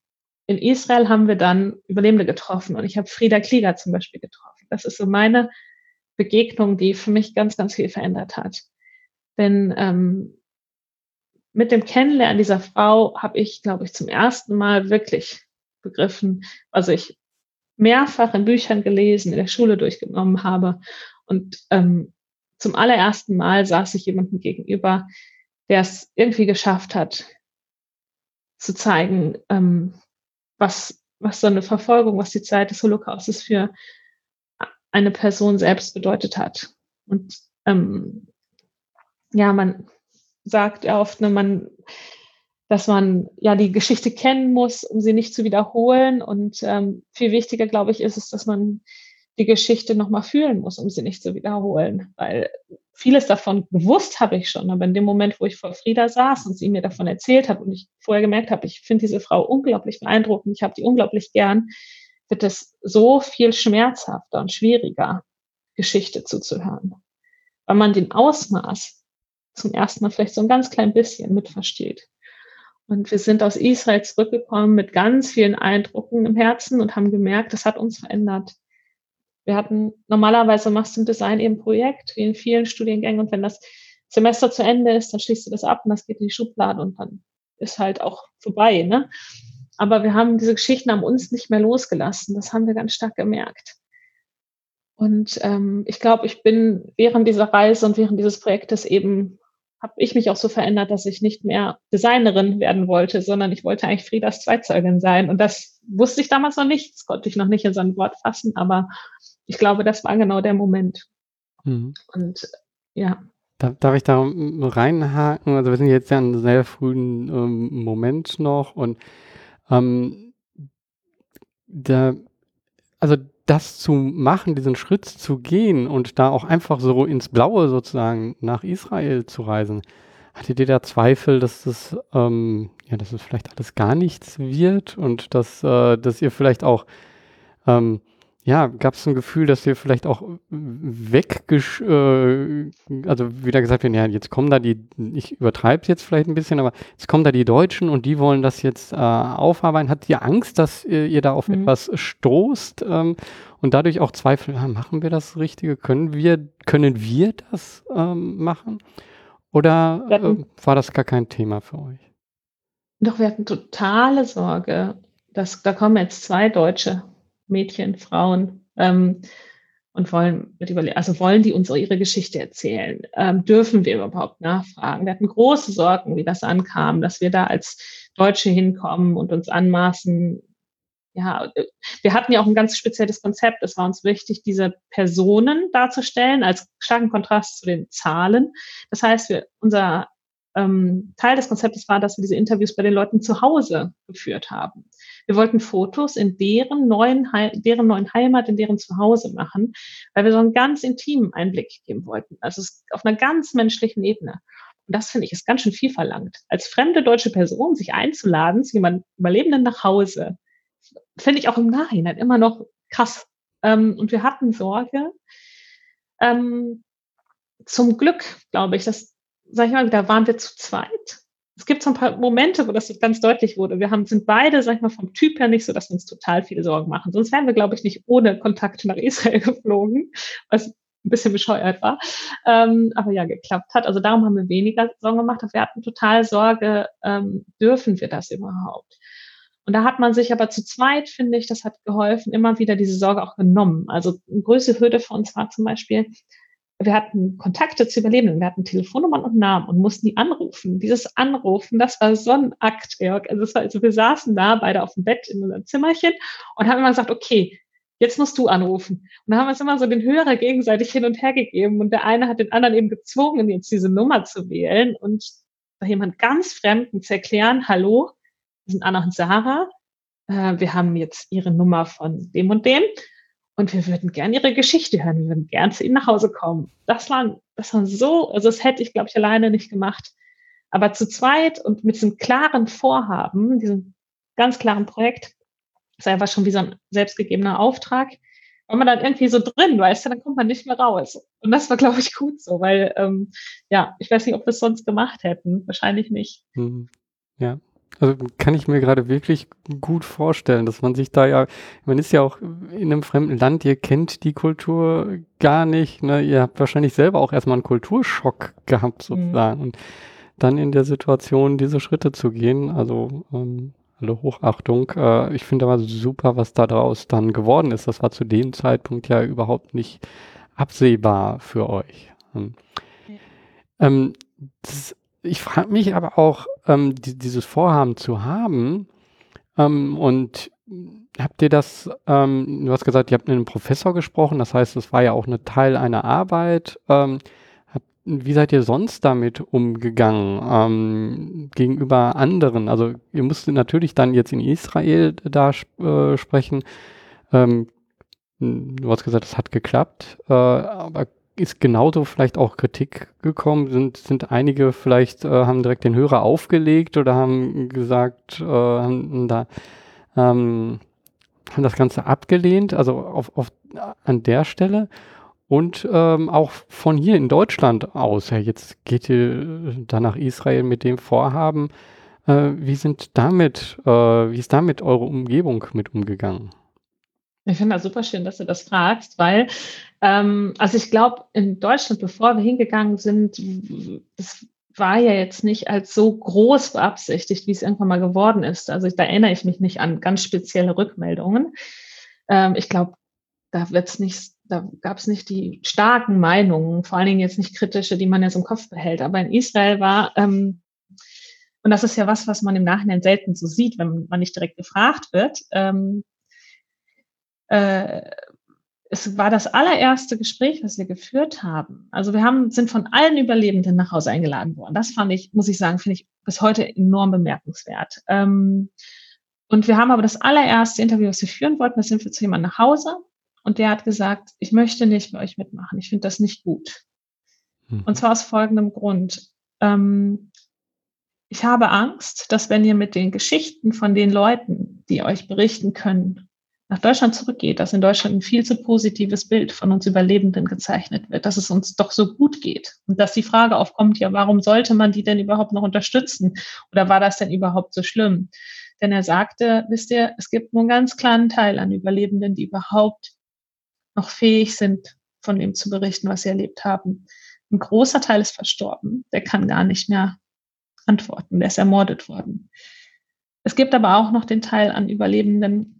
in Israel haben wir dann Überlebende getroffen und ich habe Frieda Klieger zum Beispiel getroffen. Das ist so meine Begegnung, die für mich ganz, ganz viel verändert hat. Denn ähm, mit dem Kennenlernen dieser Frau habe ich, glaube ich, zum ersten Mal wirklich begriffen, was ich mehrfach in Büchern gelesen, in der Schule durchgenommen habe. Und ähm, zum allerersten Mal saß ich jemandem gegenüber, der es irgendwie geschafft hat, zu zeigen, ähm, was, was so eine Verfolgung, was die Zeit des Holocaustes für eine Person selbst bedeutet hat. Und ähm, ja, man, sagt er oft, ne, man, dass man ja die Geschichte kennen muss, um sie nicht zu wiederholen. Und ähm, viel wichtiger, glaube ich, ist es, dass man die Geschichte nochmal fühlen muss, um sie nicht zu wiederholen. Weil vieles davon gewusst habe ich schon, aber in dem Moment, wo ich vor Frieda saß und sie mir davon erzählt hat und ich vorher gemerkt habe, ich finde diese Frau unglaublich beeindruckend, ich habe die unglaublich gern, wird es so viel schmerzhafter und schwieriger, Geschichte zuzuhören. Weil man den Ausmaß zum ersten Mal vielleicht so ein ganz klein bisschen mitversteht. Und wir sind aus Israel zurückgekommen mit ganz vielen Eindrücken im Herzen und haben gemerkt, das hat uns verändert. Wir hatten, normalerweise machst du im Design eben Projekt, wie in vielen Studiengängen. Und wenn das Semester zu Ende ist, dann schließt du das ab und das geht in die Schublade und dann ist halt auch vorbei. Ne? Aber wir haben diese Geschichten haben uns nicht mehr losgelassen. Das haben wir ganz stark gemerkt. Und ähm, ich glaube, ich bin während dieser Reise und während dieses Projektes eben, habe ich mich auch so verändert, dass ich nicht mehr Designerin werden wollte, sondern ich wollte eigentlich Friedas Zweitzeugin sein. Und das wusste ich damals noch nicht, das konnte ich noch nicht in so ein Wort fassen, aber ich glaube, das war genau der Moment. Mhm. Und ja. Darf, darf ich da reinhaken? Also wir sind jetzt ja in einem sehr frühen ähm, Moment noch und ähm, da, also das zu machen, diesen Schritt zu gehen und da auch einfach so ins Blaue sozusagen nach Israel zu reisen, hattet ihr da Zweifel, dass das, ähm, ja, dass es vielleicht alles gar nichts wird und dass, äh, dass ihr vielleicht auch ähm, ja, gab es ein Gefühl, dass wir vielleicht auch weggesch, äh, also wieder gesagt werden, ja, jetzt kommen da die, ich übertreibe es jetzt vielleicht ein bisschen, aber jetzt kommen da die Deutschen und die wollen das jetzt äh, aufarbeiten. Hat ihr Angst, dass ihr, ihr da auf mhm. etwas stoßt ähm, und dadurch auch Zweifel, ja, machen wir das Richtige? Können wir, können wir das ähm, machen? Oder äh, war das gar kein Thema für euch? Doch, wir hatten totale Sorge, dass da kommen jetzt zwei Deutsche Mädchen, Frauen ähm, und wollen mit überlegen, also wollen die uns ihre Geschichte erzählen? Ähm, dürfen wir überhaupt nachfragen? Wir hatten große Sorgen, wie das ankam, dass wir da als Deutsche hinkommen und uns anmaßen. Ja, wir hatten ja auch ein ganz spezielles Konzept. Es war uns wichtig, diese Personen darzustellen als starken Kontrast zu den Zahlen. Das heißt, wir, unser ähm, Teil des Konzeptes war, dass wir diese Interviews bei den Leuten zu Hause geführt haben. Wir wollten Fotos in deren neuen, deren neuen Heimat, in deren Zuhause machen, weil wir so einen ganz intimen Einblick geben wollten. Also auf einer ganz menschlichen Ebene. Und das finde ich ist ganz schön viel verlangt. Als fremde deutsche Person sich einzuladen zu jemandem Überlebenden nach Hause, finde ich auch im Nachhinein immer noch krass. Ähm, und wir hatten Sorge. Ähm, zum Glück, glaube ich, dass, sag ich mal, da waren wir zu zweit es gibt so ein paar Momente, wo das ganz deutlich wurde. Wir haben, sind beide, sag ich mal, vom Typ her nicht so, dass wir uns total viele Sorgen machen. Sonst wären wir, glaube ich, nicht ohne Kontakt nach Israel [LAUGHS] geflogen, was ein bisschen bescheuert war. Ähm, aber ja, geklappt hat. Also darum haben wir weniger Sorgen gemacht. Wir hatten total Sorge, ähm, dürfen wir das überhaupt? Und da hat man sich aber zu zweit, finde ich, das hat geholfen, immer wieder diese Sorge auch genommen. Also eine größte Hürde für uns war zum Beispiel, wir hatten Kontakte zu Überlebenden, wir hatten Telefonnummern und Namen und mussten die anrufen. Dieses Anrufen, das war so ein Akt, Georg. Also, war, also wir saßen da beide auf dem Bett in unserem Zimmerchen und haben immer gesagt, okay, jetzt musst du anrufen. Und dann haben wir uns immer so den Hörer gegenseitig hin und her gegeben und der eine hat den anderen eben gezwungen, jetzt diese Nummer zu wählen und bei jemand ganz Fremden zu erklären, hallo, wir sind Anna und Sarah, äh, wir haben jetzt ihre Nummer von dem und dem und wir würden gern ihre Geschichte hören. Wir würden gern zu ihnen nach Hause kommen. Das war, das war so, also das hätte ich, glaube ich, alleine nicht gemacht. Aber zu zweit und mit diesem klaren Vorhaben, diesem ganz klaren Projekt, ist einfach schon wie so ein selbstgegebener Auftrag, war man dann irgendwie so drin, weißt du, dann kommt man nicht mehr raus. Und das war, glaube ich, gut so, weil, ähm, ja, ich weiß nicht, ob wir es sonst gemacht hätten. Wahrscheinlich nicht. Mhm. Ja, also kann ich mir gerade wirklich gut vorstellen, dass man sich da ja, man ist ja auch in einem fremden Land, ihr kennt die Kultur gar nicht, ne? ihr habt wahrscheinlich selber auch erstmal einen Kulturschock gehabt sozusagen. Mhm. Und dann in der Situation diese Schritte zu gehen, also ähm, alle Hochachtung, äh, ich finde aber super, was da draus dann geworden ist. Das war zu dem Zeitpunkt ja überhaupt nicht absehbar für euch. Ähm, ähm das ich frage mich aber auch, ähm, die, dieses Vorhaben zu haben ähm, und habt ihr das, ähm, du hast gesagt, ihr habt mit einem Professor gesprochen, das heißt, es war ja auch eine Teil einer Arbeit. Ähm, habt, wie seid ihr sonst damit umgegangen ähm, gegenüber anderen? Also ihr musstet natürlich dann jetzt in Israel da äh, sprechen. Ähm, du hast gesagt, es hat geklappt, äh, aber ist genauso vielleicht auch Kritik gekommen? Sind, sind einige vielleicht, äh, haben direkt den Hörer aufgelegt oder haben gesagt, äh, haben da, ähm, haben das Ganze abgelehnt, also auf, auf, an der Stelle? und ähm, auch von hier in Deutschland aus. Ja, jetzt geht ihr dann nach Israel mit dem Vorhaben. Äh, wie sind damit, äh, wie ist damit eure Umgebung mit umgegangen? Ich finde das super schön, dass du das fragst, weil, ähm, also ich glaube, in Deutschland, bevor wir hingegangen sind, es war ja jetzt nicht als so groß beabsichtigt, wie es irgendwann mal geworden ist. Also da erinnere ich mich nicht an ganz spezielle Rückmeldungen. Ähm, ich glaube, da wird's nicht, da gab es nicht die starken Meinungen, vor allen Dingen jetzt nicht kritische, die man so im Kopf behält. Aber in Israel war, ähm, und das ist ja was, was man im Nachhinein selten so sieht, wenn man nicht direkt gefragt wird, ähm, äh, es war das allererste Gespräch, was wir geführt haben. Also wir haben, sind von allen Überlebenden nach Hause eingeladen worden. Das fand ich, muss ich sagen, finde ich bis heute enorm bemerkenswert. Ähm, und wir haben aber das allererste Interview, was wir führen wollten, das sind wir zu jemandem nach Hause und der hat gesagt, ich möchte nicht bei euch mitmachen. Ich finde das nicht gut. Mhm. Und zwar aus folgendem Grund. Ähm, ich habe Angst, dass wenn ihr mit den Geschichten von den Leuten, die euch berichten können, nach Deutschland zurückgeht, dass in Deutschland ein viel zu positives Bild von uns Überlebenden gezeichnet wird, dass es uns doch so gut geht und dass die Frage aufkommt, ja, warum sollte man die denn überhaupt noch unterstützen oder war das denn überhaupt so schlimm? Denn er sagte, wisst ihr, es gibt nur einen ganz kleinen Teil an Überlebenden, die überhaupt noch fähig sind, von dem zu berichten, was sie erlebt haben. Ein großer Teil ist verstorben, der kann gar nicht mehr antworten, der ist ermordet worden. Es gibt aber auch noch den Teil an Überlebenden,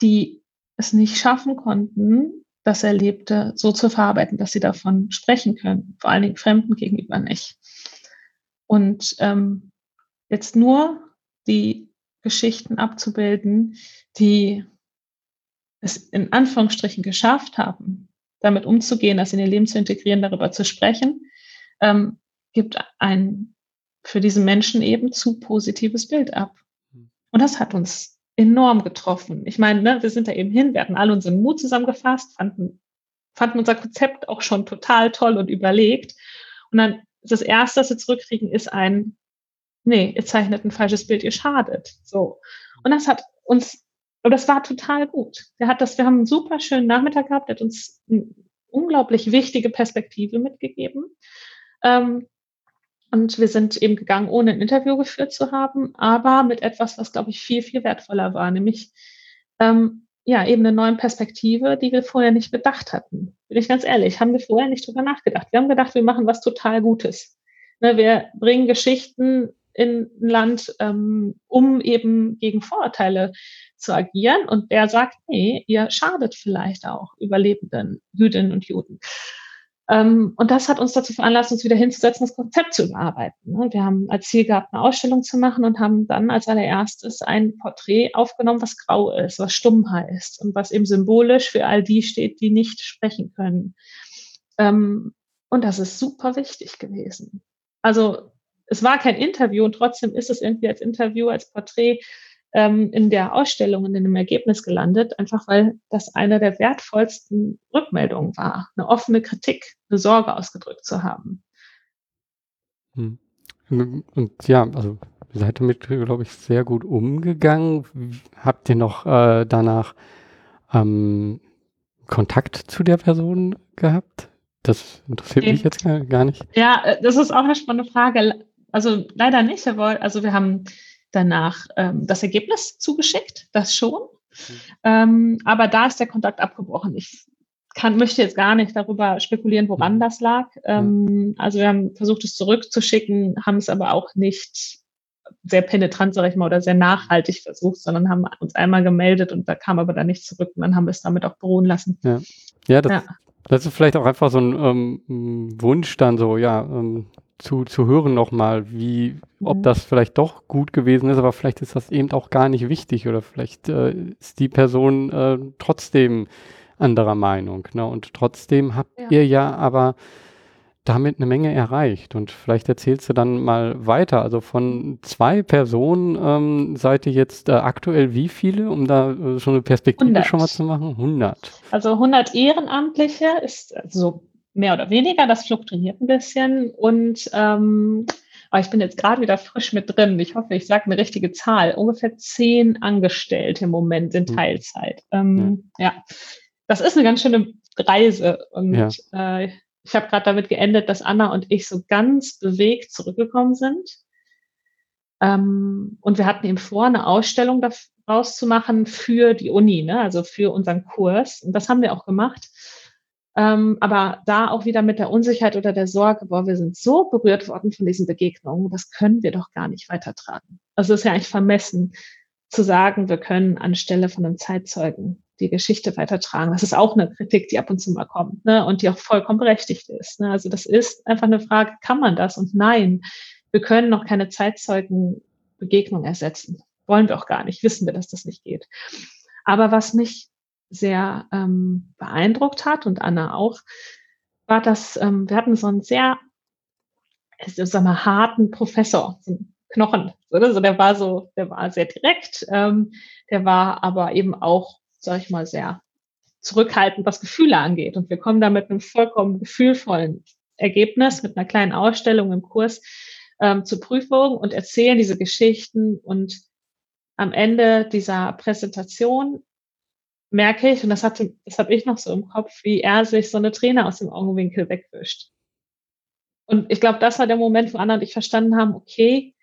die es nicht schaffen konnten, das Erlebte so zu verarbeiten, dass sie davon sprechen können, vor allen Dingen Fremden gegenüber nicht. Und ähm, jetzt nur die Geschichten abzubilden, die es in Anführungsstrichen geschafft haben, damit umzugehen, das in ihr Leben zu integrieren, darüber zu sprechen, ähm, gibt ein für diese Menschen eben zu positives Bild ab. Und das hat uns enorm getroffen. Ich meine, ne, wir sind da eben hin, wir hatten alle unseren Mut zusammengefasst, fanden, fanden unser Konzept auch schon total toll und überlegt. Und dann das Erste, was wir zurückkriegen, ist ein, nee, ihr zeichnet ein falsches Bild, ihr schadet. So. Und das hat uns, und das war total gut. Der hat das, wir haben einen super schönen Nachmittag gehabt, der hat uns eine unglaublich wichtige Perspektive mitgegeben. Ähm, und wir sind eben gegangen, ohne ein Interview geführt zu haben, aber mit etwas, was, glaube ich, viel, viel wertvoller war, nämlich ähm, ja, eben eine neue Perspektive, die wir vorher nicht bedacht hatten. Bin ich ganz ehrlich, haben wir vorher nicht drüber nachgedacht. Wir haben gedacht, wir machen was total Gutes. Ne, wir bringen Geschichten in ein Land, ähm, um eben gegen Vorurteile zu agieren. Und der sagt, nee, ihr schadet vielleicht auch Überlebenden Jüdinnen und Juden. Ähm, und das hat uns dazu veranlasst, uns wieder hinzusetzen, das Konzept zu überarbeiten. Ne? Wir haben als Ziel gehabt, eine Ausstellung zu machen und haben dann als allererstes ein Porträt aufgenommen, was grau ist, was stumm heißt und was eben symbolisch für all die steht, die nicht sprechen können. Ähm, und das ist super wichtig gewesen. Also es war kein Interview und trotzdem ist es irgendwie als Interview, als Porträt ähm, in der Ausstellung und in dem Ergebnis gelandet, einfach weil das eine der wertvollsten Rückmeldungen war, eine offene Kritik, eine Sorge ausgedrückt zu haben. Hm. Und ja, also ihr seid damit, glaube ich, sehr gut umgegangen. Habt ihr noch äh, danach ähm, Kontakt zu der Person gehabt? Das interessiert mich jetzt gar, gar nicht. Ja, äh, das ist auch eine spannende Frage. Also leider nicht. Also wir haben danach ähm, das Ergebnis zugeschickt, das schon. Mhm. Ähm, aber da ist der Kontakt abgebrochen. Ich kann, möchte jetzt gar nicht darüber spekulieren, woran mhm. das lag. Ähm, also wir haben versucht, es zurückzuschicken, haben es aber auch nicht sehr penetrant, sage ich mal, oder sehr nachhaltig versucht, sondern haben uns einmal gemeldet und da kam aber dann nicht zurück und dann haben wir es damit auch beruhen lassen. Ja, ja, das, ja. das ist vielleicht auch einfach so ein ähm, Wunsch dann so, ja, ähm, zu, zu hören nochmal, wie, ob mhm. das vielleicht doch gut gewesen ist, aber vielleicht ist das eben auch gar nicht wichtig oder vielleicht äh, ist die Person äh, trotzdem anderer Meinung. Ne? Und trotzdem habt ja. ihr ja aber damit eine Menge erreicht. Und vielleicht erzählst du dann mal weiter. Also von zwei Personen ähm, seid ihr jetzt äh, aktuell wie viele, um da äh, schon eine Perspektive 100. schon mal zu machen? 100. Also 100 Ehrenamtliche ist so mehr oder weniger. Das fluktuiert ein bisschen. Und ähm, aber ich bin jetzt gerade wieder frisch mit drin. Ich hoffe, ich sage eine richtige Zahl. Ungefähr zehn Angestellte im Moment in hm. Teilzeit. Ähm, ja. ja. das ist eine ganz schöne Reise. Und ja. äh, ich habe gerade damit geendet, dass Anna und ich so ganz bewegt zurückgekommen sind. Ähm, und wir hatten eben vor, eine Ausstellung daraus zu machen für die Uni, ne? also für unseren Kurs. Und das haben wir auch gemacht. Ähm, aber da auch wieder mit der Unsicherheit oder der Sorge, boah, wir sind so berührt worden von diesen Begegnungen, das können wir doch gar nicht weitertragen. Also es ist ja eigentlich vermessen zu sagen, wir können anstelle von einem Zeitzeugen die Geschichte weitertragen. Das ist auch eine Kritik, die ab und zu mal kommt ne? und die auch vollkommen berechtigt ist. Ne? Also das ist einfach eine Frage, kann man das? Und nein, wir können noch keine Zeitzeugenbegegnung ersetzen. Wollen wir auch gar nicht, wissen wir, dass das nicht geht. Aber was mich sehr ähm, beeindruckt hat und Anna auch, war, dass ähm, wir hatten so einen sehr, ich sag mal, harten Professor, so einen Knochen. Oder? So, der war so, der war sehr direkt, ähm, der war aber eben auch, sag ich mal, sehr zurückhaltend, was Gefühle angeht. Und wir kommen da mit einem vollkommen gefühlvollen Ergebnis, mit einer kleinen Ausstellung im Kurs ähm, zur Prüfung und erzählen diese Geschichten. Und am Ende dieser Präsentation merke ich, und das, hatte, das habe ich noch so im Kopf, wie er sich so eine Träne aus dem Augenwinkel wegwischt. Und ich glaube, das war der Moment, wo Anna und ich verstanden haben, okay,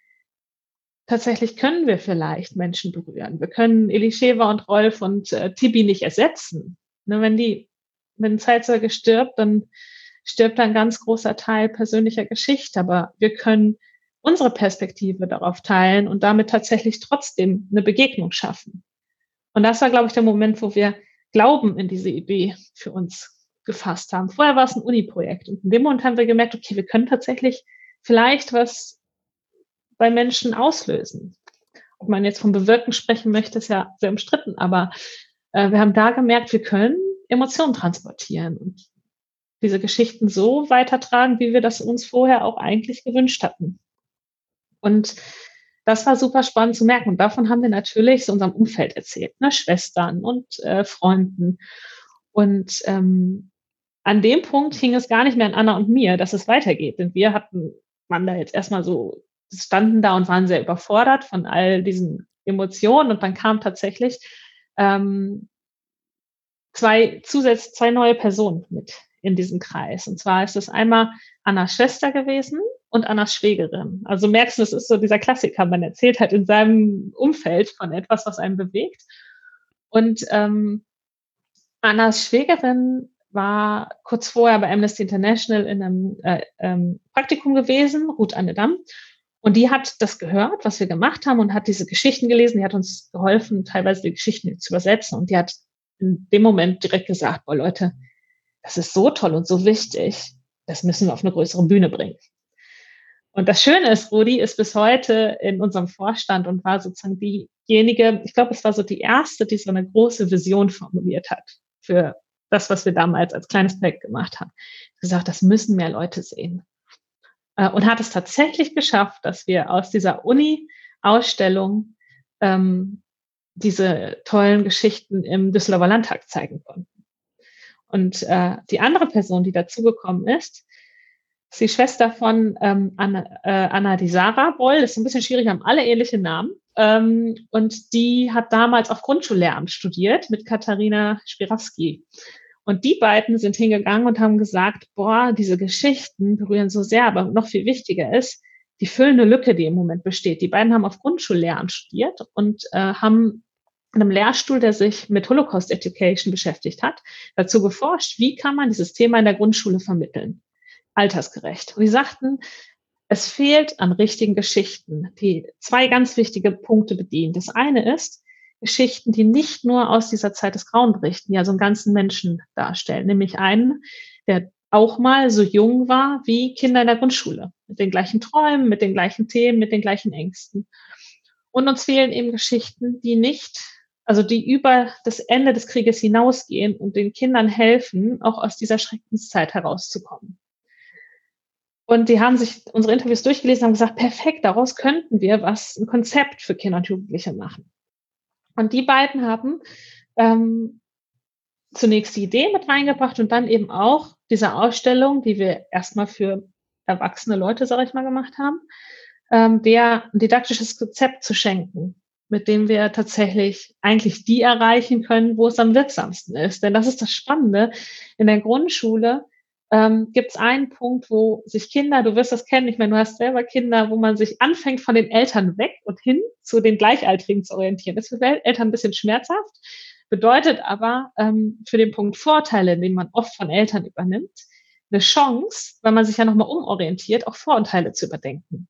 tatsächlich können wir vielleicht Menschen berühren. Wir können Elisheva und Rolf und äh, Tibi nicht ersetzen. Ne, wenn die, wenn ein Zeitzeuge stirbt, dann stirbt ein ganz großer Teil persönlicher Geschichte. Aber wir können unsere Perspektive darauf teilen und damit tatsächlich trotzdem eine Begegnung schaffen. Und das war, glaube ich, der Moment, wo wir Glauben in diese Idee für uns gefasst haben. Vorher war es ein Uni-Projekt. Und in dem Moment haben wir gemerkt, okay, wir können tatsächlich vielleicht was bei Menschen auslösen. Ob man jetzt vom Bewirken sprechen möchte, ist ja sehr umstritten, aber äh, wir haben da gemerkt, wir können Emotionen transportieren und diese Geschichten so weitertragen, wie wir das uns vorher auch eigentlich gewünscht hatten. Und das war super spannend zu merken. Und davon haben wir natürlich so unserem Umfeld erzählt, ne? Schwestern und äh, Freunden. Und ähm, an dem Punkt hing es gar nicht mehr an Anna und mir, dass es weitergeht. Denn wir hatten, waren da jetzt erstmal so, standen da und waren sehr überfordert von all diesen Emotionen. Und dann kam tatsächlich ähm, zwei zusätzlich zwei neue Personen mit in diesem Kreis. Und zwar ist es einmal Annas Schwester gewesen, und Annas Schwägerin. Also merkst du, es ist so dieser Klassiker, man erzählt halt in seinem Umfeld von etwas, was einen bewegt. Und ähm, Annas Schwägerin war kurz vorher bei Amnesty International in einem äh, ähm, Praktikum gewesen, Ruth Anne Damm. Und die hat das gehört, was wir gemacht haben und hat diese Geschichten gelesen. Die hat uns geholfen, teilweise die Geschichten zu übersetzen. Und die hat in dem Moment direkt gesagt, boah Leute, das ist so toll und so wichtig. Das müssen wir auf eine größere Bühne bringen. Und das Schöne ist, Rudi ist bis heute in unserem Vorstand und war sozusagen diejenige, ich glaube, es war so die erste, die so eine große Vision formuliert hat für das, was wir damals als kleines Projekt gemacht haben. Gesagt, das müssen mehr Leute sehen. Äh, und hat es tatsächlich geschafft, dass wir aus dieser Uni-Ausstellung ähm, diese tollen Geschichten im Düsseldorfer Landtag zeigen konnten. Und äh, die andere Person, die dazugekommen ist, ist die Schwester von ähm, Anna, äh, Anna die Sarah Boll. Das ist ein bisschen schwierig, haben alle ähnliche Namen. Ähm, und die hat damals auf Grundschullehramt studiert mit Katharina Spirawski. Und die beiden sind hingegangen und haben gesagt, boah, diese Geschichten berühren so sehr, aber noch viel wichtiger ist, die füllende Lücke, die im Moment besteht. Die beiden haben auf Grundschullehramt studiert und äh, haben in einem Lehrstuhl, der sich mit Holocaust Education beschäftigt hat, dazu geforscht, wie kann man dieses Thema in der Grundschule vermitteln altersgerecht. Und die sagten, es fehlt an richtigen Geschichten, die zwei ganz wichtige Punkte bedienen. Das eine ist, Geschichten, die nicht nur aus dieser Zeit des Grauen berichten, die also einen ganzen Menschen darstellen, nämlich einen, der auch mal so jung war wie Kinder in der Grundschule, mit den gleichen Träumen, mit den gleichen Themen, mit den gleichen Ängsten. Und uns fehlen eben Geschichten, die nicht, also die über das Ende des Krieges hinausgehen und den Kindern helfen, auch aus dieser Schreckenszeit herauszukommen. Und die haben sich unsere Interviews durchgelesen und haben gesagt, perfekt, daraus könnten wir was, ein Konzept für Kinder und Jugendliche machen. Und die beiden haben ähm, zunächst die Idee mit reingebracht und dann eben auch diese Ausstellung, die wir erstmal für erwachsene Leute, sage ich mal, gemacht haben, ähm, der ein didaktisches Konzept zu schenken mit dem wir tatsächlich eigentlich die erreichen können, wo es am wirksamsten ist. Denn das ist das Spannende. In der Grundschule ähm, gibt es einen Punkt, wo sich Kinder, du wirst das kennen, ich meine, du hast selber Kinder, wo man sich anfängt, von den Eltern weg und hin zu den Gleichaltrigen zu orientieren. Das ist für Eltern ein bisschen schmerzhaft, bedeutet aber ähm, für den Punkt Vorteile, den man oft von Eltern übernimmt, eine Chance, weil man sich ja nochmal umorientiert, auch Vorurteile zu überdenken.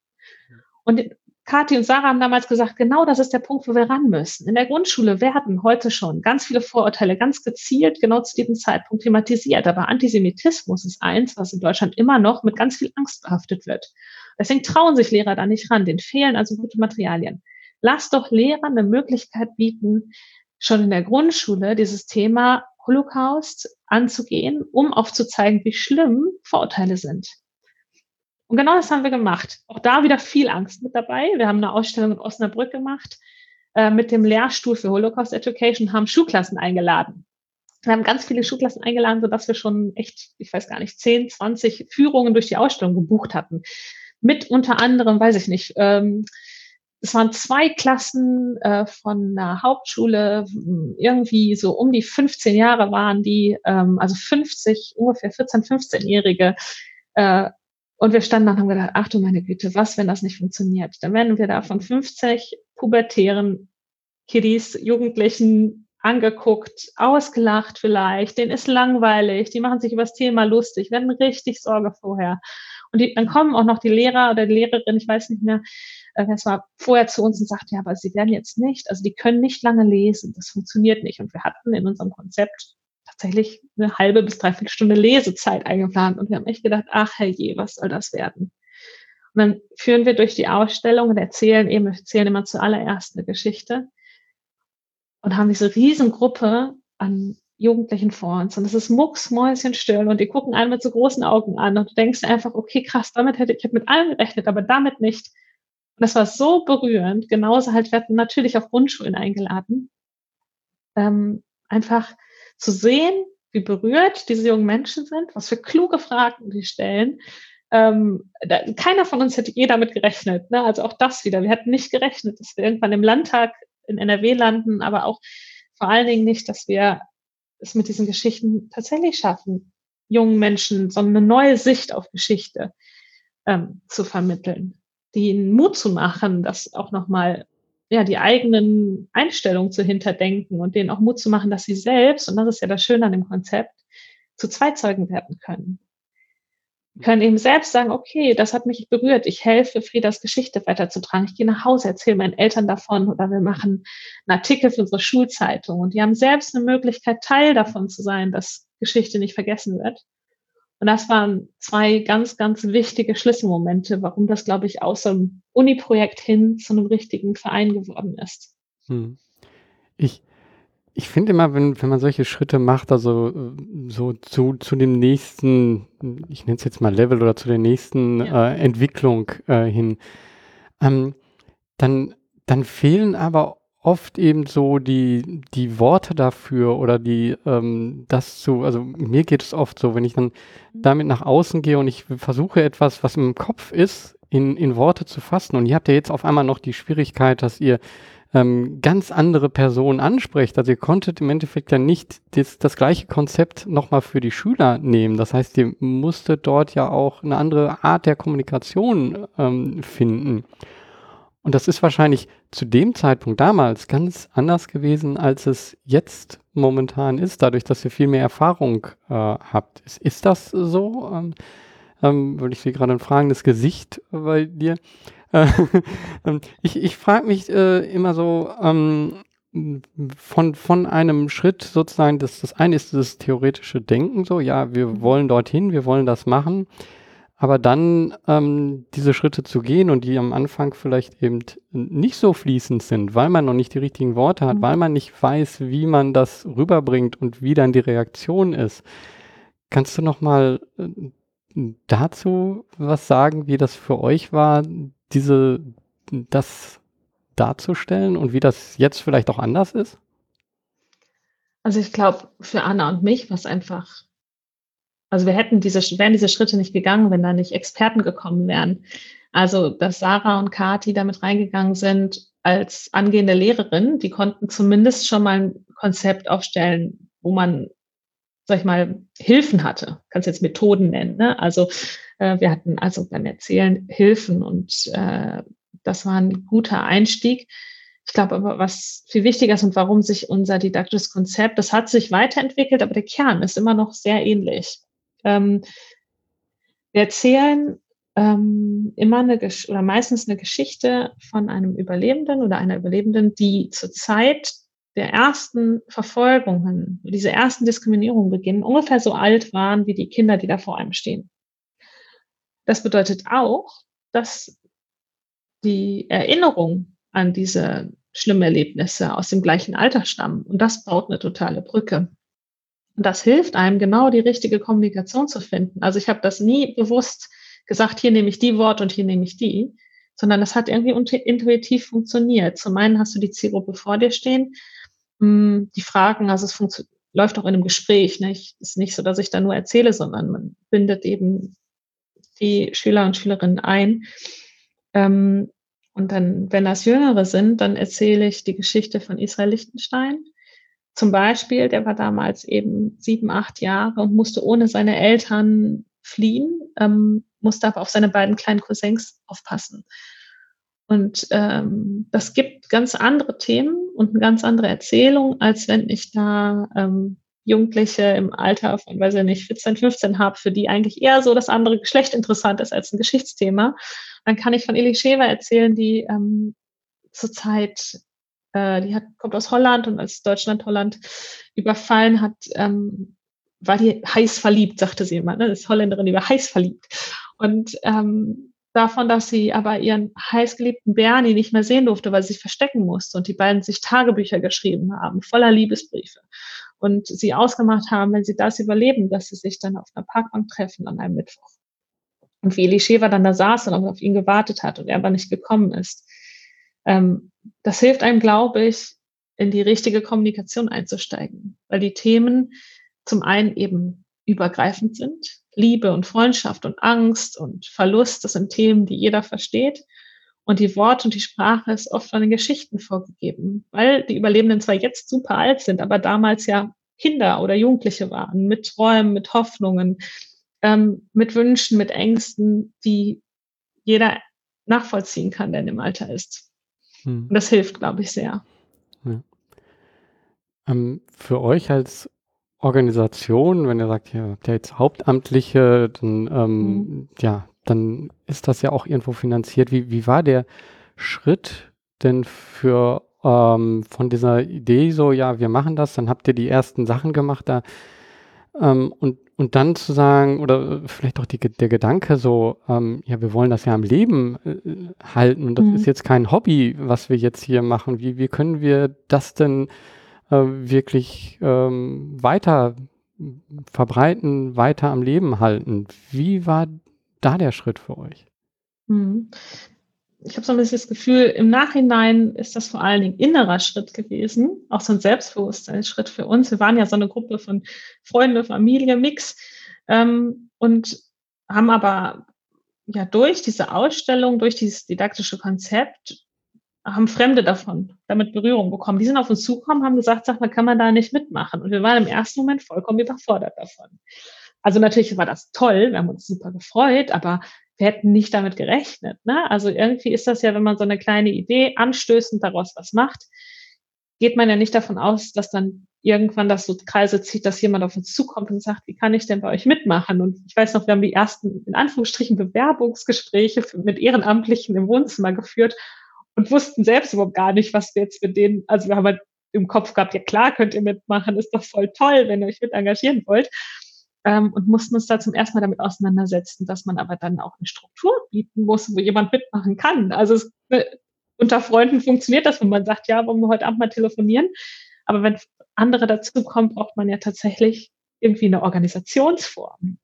Und Kathi und Sarah haben damals gesagt, genau das ist der Punkt, wo wir ran müssen. In der Grundschule werden heute schon ganz viele Vorurteile ganz gezielt genau zu diesem Zeitpunkt thematisiert. Aber Antisemitismus ist eins, was in Deutschland immer noch mit ganz viel Angst behaftet wird. Deswegen trauen sich Lehrer da nicht ran. Den fehlen also gute Materialien. Lass doch Lehrern eine Möglichkeit bieten, schon in der Grundschule dieses Thema Holocaust anzugehen, um aufzuzeigen, wie schlimm Vorurteile sind. Und genau das haben wir gemacht. Auch da wieder viel Angst mit dabei. Wir haben eine Ausstellung in Osnabrück gemacht äh, mit dem Lehrstuhl für Holocaust Education, haben Schulklassen eingeladen. Wir haben ganz viele Schulklassen eingeladen, sodass wir schon echt, ich weiß gar nicht, 10, 20 Führungen durch die Ausstellung gebucht hatten. Mit unter anderem, weiß ich nicht, ähm, es waren zwei Klassen äh, von einer Hauptschule, irgendwie so um die 15 Jahre waren die, ähm, also 50, ungefähr 14, 15-Jährige, äh, und wir standen dann und haben gedacht, ach du meine Güte, was, wenn das nicht funktioniert? Dann werden wir da von 50 pubertären Kiddies, Jugendlichen angeguckt, ausgelacht vielleicht, denen ist langweilig, die machen sich über das Thema lustig, werden richtig Sorge vorher. Und die, dann kommen auch noch die Lehrer oder die Lehrerin, ich weiß nicht mehr, äh, wer es war, vorher zu uns und sagt, ja, aber sie werden jetzt nicht, also die können nicht lange lesen, das funktioniert nicht. Und wir hatten in unserem Konzept tatsächlich eine halbe bis dreiviertel Stunde Lesezeit eingeplant und wir haben echt gedacht, ach herrje, was soll das werden? Und dann führen wir durch die Ausstellung und erzählen eben, erzählen immer zuallererst eine Geschichte und haben diese Riesengruppe an Jugendlichen vor uns und es ist mucksmäuschenstill und die gucken einen mit so großen Augen an und du denkst einfach, okay, krass, damit hätte ich, mit allem gerechnet, aber damit nicht. Und das war so berührend. Genauso halt, wir hatten natürlich auf Grundschulen eingeladen. Ähm, einfach zu sehen, wie berührt diese jungen Menschen sind, was für kluge Fragen die stellen. Ähm, da, keiner von uns hätte je damit gerechnet. Ne? Also auch das wieder. Wir hätten nicht gerechnet, dass wir irgendwann im Landtag in NRW landen, aber auch vor allen Dingen nicht, dass wir es mit diesen Geschichten tatsächlich schaffen, jungen Menschen so eine neue Sicht auf Geschichte ähm, zu vermitteln, die ihnen Mut zu machen, das auch nochmal ja, die eigenen Einstellungen zu hinterdenken und denen auch Mut zu machen, dass sie selbst, und das ist ja das Schöne an dem Konzept, zu Zweizeugen werden können. Wir können eben selbst sagen, okay, das hat mich berührt, ich helfe, Friedas Geschichte weiterzutragen. Ich gehe nach Hause, erzähle meinen Eltern davon oder wir machen einen Artikel für unsere Schulzeitung und die haben selbst eine Möglichkeit, Teil davon zu sein, dass Geschichte nicht vergessen wird. Und das waren zwei ganz, ganz wichtige Schlüsselmomente, warum das, glaube ich, aus einem Uni-Projekt hin zu einem richtigen Verein geworden ist. Hm. Ich, ich finde immer, wenn, wenn man solche Schritte macht, also so zu, zu dem nächsten, ich nenne es jetzt mal Level oder zu der nächsten ja. äh, Entwicklung äh, hin, ähm, dann, dann fehlen aber oft eben so die, die Worte dafür oder die, ähm, das zu, also mir geht es oft so, wenn ich dann damit nach außen gehe und ich versuche etwas, was im Kopf ist, in, in Worte zu fassen. Und ihr habt ja jetzt auf einmal noch die Schwierigkeit, dass ihr ähm, ganz andere Personen ansprecht. Also ihr konntet im Endeffekt ja nicht das, das gleiche Konzept nochmal für die Schüler nehmen. Das heißt, ihr musstet dort ja auch eine andere Art der Kommunikation ähm, finden. Und das ist wahrscheinlich zu dem Zeitpunkt damals ganz anders gewesen, als es jetzt momentan ist, dadurch, dass ihr viel mehr Erfahrung äh, habt. Ist, ist das so? Ähm, ähm, würde ich Sie gerade ein fragendes Gesicht bei dir. Äh, [LAUGHS] ich ich frage mich äh, immer so, ähm, von, von einem Schritt sozusagen, das, das eine ist das theoretische Denken, so, ja, wir wollen dorthin, wir wollen das machen. Aber dann ähm, diese Schritte zu gehen und die am Anfang vielleicht eben nicht so fließend sind, weil man noch nicht die richtigen Worte hat, mhm. weil man nicht weiß, wie man das rüberbringt und wie dann die Reaktion ist. Kannst du noch mal äh, dazu was sagen, wie das für euch war, diese das darzustellen und wie das jetzt vielleicht auch anders ist? Also ich glaube, für Anna und mich war es einfach also wir hätten diese, wären diese Schritte nicht gegangen, wenn da nicht Experten gekommen wären. Also, dass Sarah und Kati damit reingegangen sind als angehende Lehrerin, die konnten zumindest schon mal ein Konzept aufstellen, wo man, sag ich mal, Hilfen hatte. Kannst jetzt Methoden nennen. Ne? Also äh, wir hatten also beim Erzählen Hilfen und äh, das war ein guter Einstieg. Ich glaube aber, was viel wichtiger ist und warum sich unser didaktisches Konzept, das hat sich weiterentwickelt, aber der Kern ist immer noch sehr ähnlich. Ähm, wir erzählen ähm, immer eine Gesch oder meistens eine Geschichte von einem Überlebenden oder einer Überlebenden, die zur Zeit der ersten Verfolgungen, diese ersten Diskriminierungen beginnen, ungefähr so alt waren wie die Kinder, die da vor einem stehen. Das bedeutet auch, dass die Erinnerung an diese schlimmen Erlebnisse aus dem gleichen Alter stammen. Und das baut eine totale Brücke. Und das hilft einem, genau die richtige Kommunikation zu finden. Also ich habe das nie bewusst gesagt, hier nehme ich die Worte und hier nehme ich die, sondern das hat irgendwie intuitiv funktioniert. Zum einen hast du die Zielgruppe vor dir stehen, hm, die Fragen, also es läuft auch in einem Gespräch. Es ist nicht so, dass ich da nur erzähle, sondern man bindet eben die Schüler und Schülerinnen ein. Ähm, und dann, wenn das Jüngere sind, dann erzähle ich die Geschichte von Israel Lichtenstein. Zum Beispiel, der war damals eben sieben, acht Jahre und musste ohne seine Eltern fliehen, ähm, musste aber auf seine beiden kleinen Cousins aufpassen. Und ähm, das gibt ganz andere Themen und eine ganz andere Erzählung, als wenn ich da ähm, Jugendliche im Alter von, weiß ich nicht, 14, 15 habe, für die eigentlich eher so das andere Geschlecht interessant ist als ein Geschichtsthema. Dann kann ich von Elie Schever erzählen, die ähm, zurzeit, äh, die hat, kommt aus Holland und als Deutschland Holland überfallen hat, ähm, war die heiß verliebt, sagte sie immer. Ne? Das ist Holländerin, die war heiß verliebt. Und ähm, davon, dass sie aber ihren heißgeliebten Bernie nicht mehr sehen durfte, weil sie sich verstecken musste und die beiden sich Tagebücher geschrieben haben, voller Liebesbriefe. Und sie ausgemacht haben, wenn sie das überleben, dass sie sich dann auf einer Parkbank treffen an einem Mittwoch. Und wie Elie Schever dann da saß und auf ihn gewartet hat und er aber nicht gekommen ist. Ähm, das hilft einem, glaube ich, in die richtige Kommunikation einzusteigen, weil die Themen zum einen eben übergreifend sind. Liebe und Freundschaft und Angst und Verlust, das sind Themen, die jeder versteht. Und die Worte und die Sprache ist oft von den Geschichten vorgegeben, weil die Überlebenden zwar jetzt super alt sind, aber damals ja Kinder oder Jugendliche waren, mit Träumen, mit Hoffnungen, ähm, mit Wünschen, mit Ängsten, die jeder nachvollziehen kann, der im Alter ist. Hm. Und das hilft, glaube ich, sehr. Ja. Ähm, für euch als Organisation, wenn ihr sagt, ihr habt ja jetzt Hauptamtliche, dann, ähm, mhm. ja, dann ist das ja auch irgendwo finanziert. Wie, wie war der Schritt denn für ähm, von dieser Idee so, ja, wir machen das, dann habt ihr die ersten Sachen gemacht da ähm, und, und dann zu sagen, oder vielleicht auch die, der Gedanke so, ähm, ja, wir wollen das ja am Leben äh, halten und das mhm. ist jetzt kein Hobby, was wir jetzt hier machen. Wie, wie können wir das denn äh, wirklich ähm, weiter verbreiten, weiter am Leben halten. Wie war da der Schritt für euch? Ich habe so ein bisschen das Gefühl, im Nachhinein ist das vor allen Dingen innerer Schritt gewesen, auch so ein Selbstbewusstseinsschritt für uns. Wir waren ja so eine Gruppe von Freunde, Familie, Mix ähm, und haben aber ja durch diese Ausstellung, durch dieses didaktische Konzept haben Fremde davon damit Berührung bekommen. Die sind auf uns zugekommen, haben gesagt, sag mal, kann man da nicht mitmachen? Und wir waren im ersten Moment vollkommen überfordert davon. Also natürlich war das toll, wir haben uns super gefreut, aber wir hätten nicht damit gerechnet. Ne? Also irgendwie ist das ja, wenn man so eine kleine Idee anstößend daraus was macht, geht man ja nicht davon aus, dass dann irgendwann das so Kreise zieht, dass jemand auf uns zukommt und sagt, wie kann ich denn bei euch mitmachen? Und ich weiß noch, wir haben die ersten, in Anführungsstrichen, Bewerbungsgespräche mit Ehrenamtlichen im Wohnzimmer geführt und wussten selbst überhaupt gar nicht, was wir jetzt mit denen, also wir haben halt im Kopf gehabt, ja klar, könnt ihr mitmachen, ist doch voll toll, wenn ihr euch mit engagieren wollt. Ähm, und mussten uns da zum ersten Mal damit auseinandersetzen, dass man aber dann auch eine Struktur bieten muss, wo jemand mitmachen kann. Also es, ne, unter Freunden funktioniert das, wenn man sagt, ja, wollen wir heute Abend mal telefonieren. Aber wenn andere dazu kommen, braucht man ja tatsächlich irgendwie eine Organisationsform.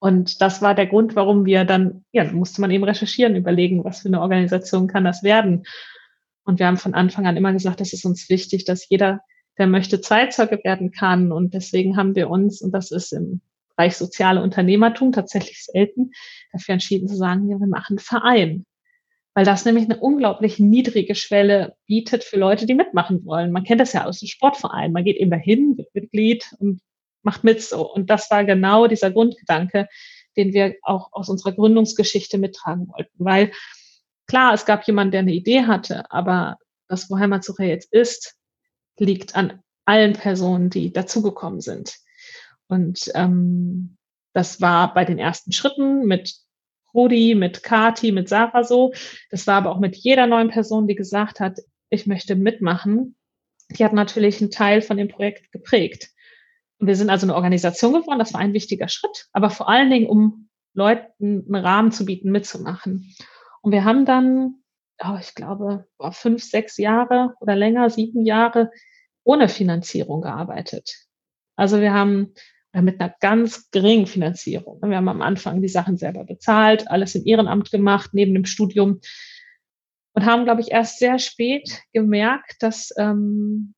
Und das war der Grund, warum wir dann, ja, musste man eben recherchieren, überlegen, was für eine Organisation kann das werden. Und wir haben von Anfang an immer gesagt, das ist uns wichtig, dass jeder, der möchte, Zeitzeuge werden kann. Und deswegen haben wir uns, und das ist im Bereich soziale Unternehmertum tatsächlich selten, dafür entschieden zu sagen, ja, wir machen einen Verein. weil das nämlich eine unglaublich niedrige Schwelle bietet für Leute, die mitmachen wollen. Man kennt das ja aus dem Sportverein. Man geht eben dahin, wird Mitglied und macht mit so. Und das war genau dieser Grundgedanke, den wir auch aus unserer Gründungsgeschichte mittragen wollten. Weil klar, es gab jemanden, der eine Idee hatte, aber das, wo Heimatsuche jetzt ist, liegt an allen Personen, die dazugekommen sind. Und ähm, das war bei den ersten Schritten mit Rudi, mit Kati, mit Sarah so. Das war aber auch mit jeder neuen Person, die gesagt hat, ich möchte mitmachen. Die hat natürlich einen Teil von dem Projekt geprägt. Und wir sind also eine Organisation geworden, das war ein wichtiger Schritt, aber vor allen Dingen, um Leuten einen Rahmen zu bieten, mitzumachen. Und wir haben dann, oh, ich glaube, fünf, sechs Jahre oder länger, sieben Jahre ohne Finanzierung gearbeitet. Also wir haben mit einer ganz geringen Finanzierung. Wir haben am Anfang die Sachen selber bezahlt, alles im Ehrenamt gemacht, neben dem Studium und haben, glaube ich, erst sehr spät gemerkt, dass ähm,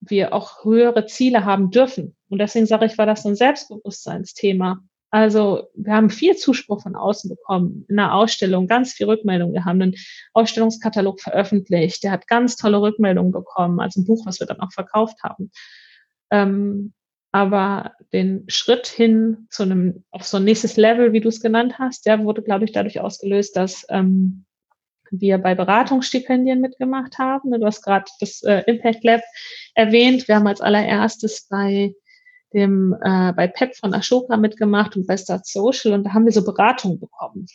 wir auch höhere Ziele haben dürfen. Und deswegen sage ich, war das ein Selbstbewusstseinsthema. Also wir haben viel Zuspruch von außen bekommen in der Ausstellung, ganz viel Rückmeldung. Wir haben einen Ausstellungskatalog veröffentlicht, der hat ganz tolle Rückmeldungen bekommen, also ein Buch, was wir dann auch verkauft haben. Ähm, aber den Schritt hin zu einem, auf so ein nächstes Level, wie du es genannt hast, der wurde, glaube ich, dadurch ausgelöst, dass ähm, wir bei Beratungsstipendien mitgemacht haben. Du hast gerade das äh, Impact Lab erwähnt. Wir haben als allererstes bei dem äh, bei PEP von Ashoka mitgemacht und bei Start Social und da haben wir so Beratungen bekommen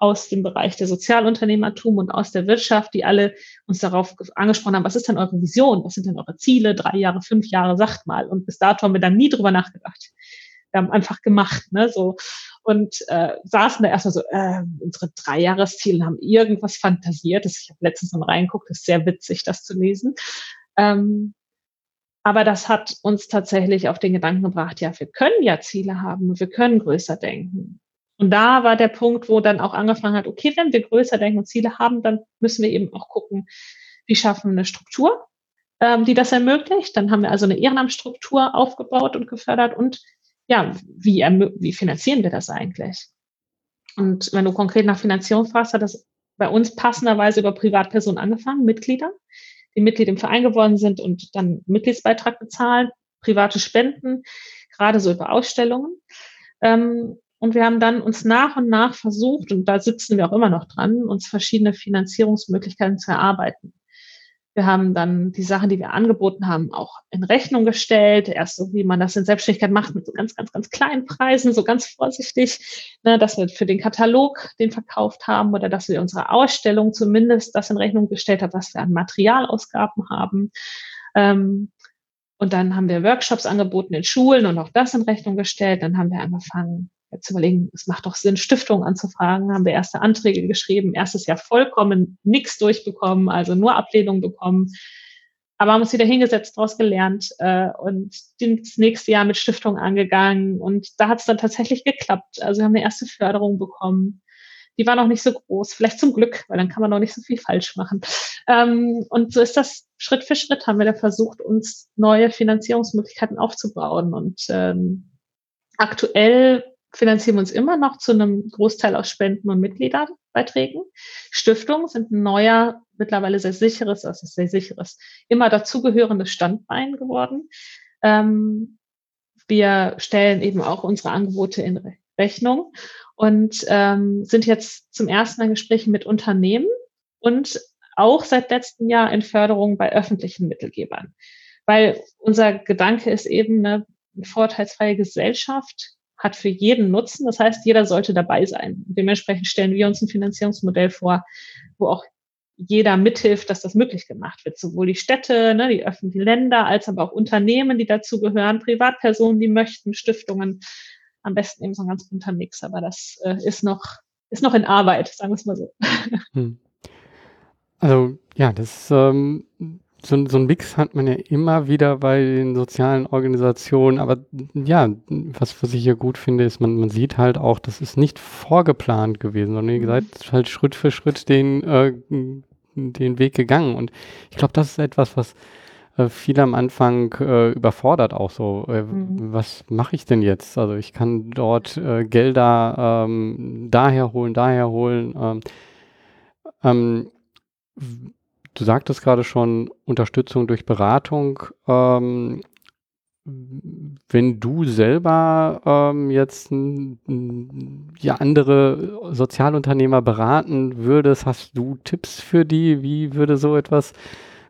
aus dem Bereich der Sozialunternehmertum und aus der Wirtschaft, die alle uns darauf angesprochen haben, was ist denn eure Vision, was sind denn eure Ziele, drei Jahre, fünf Jahre, sagt mal. Und bis dato haben wir dann nie drüber nachgedacht. Wir haben einfach gemacht, ne, so und äh, saßen da erstmal so, äh, unsere Dreijahresziele haben irgendwas fantasiert. Das, ich habe letztens mal reingeguckt, ist sehr witzig, das zu lesen. Ähm, aber das hat uns tatsächlich auf den Gedanken gebracht, ja, wir können ja Ziele haben, wir können größer denken. Und da war der Punkt, wo dann auch angefangen hat, okay, wenn wir größer denken und Ziele haben, dann müssen wir eben auch gucken, wie schaffen wir eine Struktur, ähm, die das ermöglicht. Dann haben wir also eine Ehrenamtsstruktur aufgebaut und gefördert und ja, wie, wie finanzieren wir das eigentlich? Und wenn du konkret nach Finanzierung fragst, hat das bei uns passenderweise über Privatpersonen angefangen, Mitglieder, die Mitglied im Verein geworden sind und dann Mitgliedsbeitrag bezahlen, private Spenden, gerade so über Ausstellungen. Ähm, und wir haben dann uns nach und nach versucht, und da sitzen wir auch immer noch dran, uns verschiedene Finanzierungsmöglichkeiten zu erarbeiten. Wir haben dann die Sachen, die wir angeboten haben, auch in Rechnung gestellt. Erst so, wie man das in Selbstständigkeit macht, mit so ganz, ganz, ganz kleinen Preisen, so ganz vorsichtig, ne, dass wir für den Katalog den verkauft haben oder dass wir unsere Ausstellung zumindest das in Rechnung gestellt haben, was wir an Materialausgaben haben. Ähm, und dann haben wir Workshops angeboten in Schulen und auch das in Rechnung gestellt. Dann haben wir angefangen, jetzt überlegen, es macht doch Sinn, Stiftungen anzufragen, haben wir erste Anträge geschrieben, erstes Jahr vollkommen nichts durchbekommen, also nur Ablehnung bekommen. Aber haben uns wieder hingesetzt, daraus gelernt äh, und das nächste Jahr mit Stiftung angegangen. Und da hat es dann tatsächlich geklappt. Also wir haben eine erste Förderung bekommen. Die war noch nicht so groß, vielleicht zum Glück, weil dann kann man noch nicht so viel falsch machen. Ähm, und so ist das Schritt für Schritt, haben wir da versucht, uns neue Finanzierungsmöglichkeiten aufzubauen. Und ähm, aktuell finanzieren wir uns immer noch zu einem Großteil aus Spenden und Mitgliederbeiträgen. Stiftungen sind ein neuer, mittlerweile sehr sicheres, also sehr sicheres, immer dazugehörendes Standbein geworden. Ähm, wir stellen eben auch unsere Angebote in Rechnung und ähm, sind jetzt zum ersten Mal in Gesprächen mit Unternehmen und auch seit letztem Jahr in Förderung bei öffentlichen Mittelgebern. Weil unser Gedanke ist eben eine vorteilsfreie Gesellschaft hat für jeden Nutzen. Das heißt, jeder sollte dabei sein. Dementsprechend stellen wir uns ein Finanzierungsmodell vor, wo auch jeder mithilft, dass das möglich gemacht wird. Sowohl die Städte, ne, die öffentlichen Länder, als aber auch Unternehmen, die dazu gehören, Privatpersonen, die möchten, Stiftungen. Am besten eben so ein ganz bunter Mix. Aber das äh, ist noch, ist noch in Arbeit, sagen wir es mal so. Hm. Also ja, das ähm, so, so ein Mix hat man ja immer wieder bei den sozialen Organisationen, aber ja, was, was ich hier gut finde, ist, man, man sieht halt auch, das ist nicht vorgeplant gewesen, sondern wie gesagt, mhm. halt Schritt für Schritt den, äh, den Weg gegangen. Und ich glaube, das ist etwas, was äh, viele am Anfang äh, überfordert auch so. Äh, mhm. Was mache ich denn jetzt? Also ich kann dort äh, Gelder ähm, daher holen, daher holen. Ähm, Ähm, du sagtest gerade schon Unterstützung durch Beratung. Ähm, wenn du selber ähm, jetzt ja andere Sozialunternehmer beraten würdest, hast du Tipps für die? Wie würde so etwas,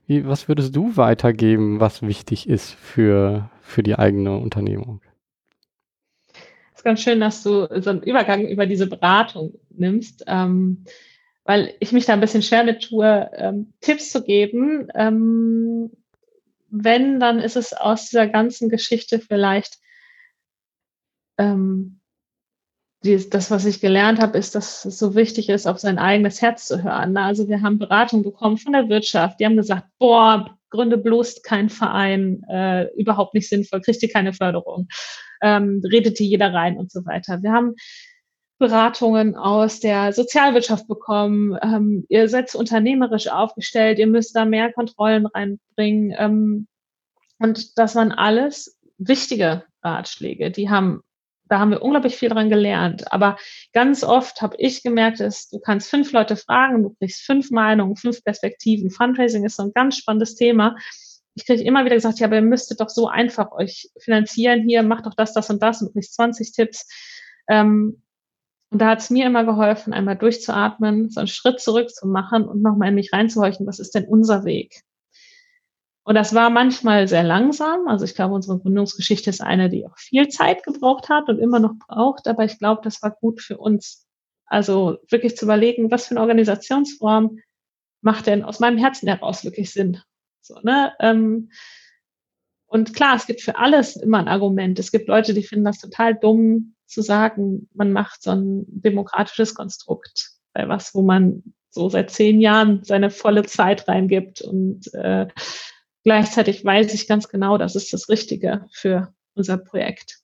wie, was würdest du weitergeben, was wichtig ist für, für die eigene Unternehmung? Es ist ganz schön, dass du so einen Übergang über diese Beratung nimmst, ähm, weil ich mich da ein bisschen schwer mit tue, ähm, Tipps zu geben. Ähm, wenn, dann ist es aus dieser ganzen Geschichte vielleicht ähm, die, das, was ich gelernt habe, ist, dass es so wichtig ist, auf sein eigenes Herz zu hören. Also wir haben Beratung bekommen von der Wirtschaft. Die haben gesagt, boah, gründe bloß keinen Verein, äh, überhaupt nicht sinnvoll, kriegt ihr keine Förderung, ähm, redet hier jeder rein und so weiter. Wir haben Beratungen aus der Sozialwirtschaft bekommen. Ähm, ihr seid unternehmerisch aufgestellt, ihr müsst da mehr Kontrollen reinbringen. Ähm, und das waren alles wichtige Ratschläge. Die haben, da haben wir unglaublich viel dran gelernt. Aber ganz oft habe ich gemerkt, dass du kannst fünf Leute fragen, du kriegst fünf Meinungen, fünf Perspektiven. Fundraising ist so ein ganz spannendes Thema. Ich kriege immer wieder gesagt, ja, aber ihr müsstet doch so einfach euch finanzieren hier, macht doch das, das und das und kriegst 20 Tipps. Ähm, und da hat es mir immer geholfen, einmal durchzuatmen, so einen Schritt zurück zu machen und nochmal in mich reinzuhorchen, was ist denn unser Weg? Und das war manchmal sehr langsam. Also ich glaube, unsere Gründungsgeschichte ist eine, die auch viel Zeit gebraucht hat und immer noch braucht. Aber ich glaube, das war gut für uns. Also wirklich zu überlegen, was für eine Organisationsform macht denn aus meinem Herzen heraus wirklich Sinn? So, ne? Ähm, und klar, es gibt für alles immer ein Argument. Es gibt Leute, die finden das total dumm, zu sagen, man macht so ein demokratisches Konstrukt bei was, wo man so seit zehn Jahren seine volle Zeit reingibt und äh, gleichzeitig weiß ich ganz genau, das ist das Richtige für unser Projekt.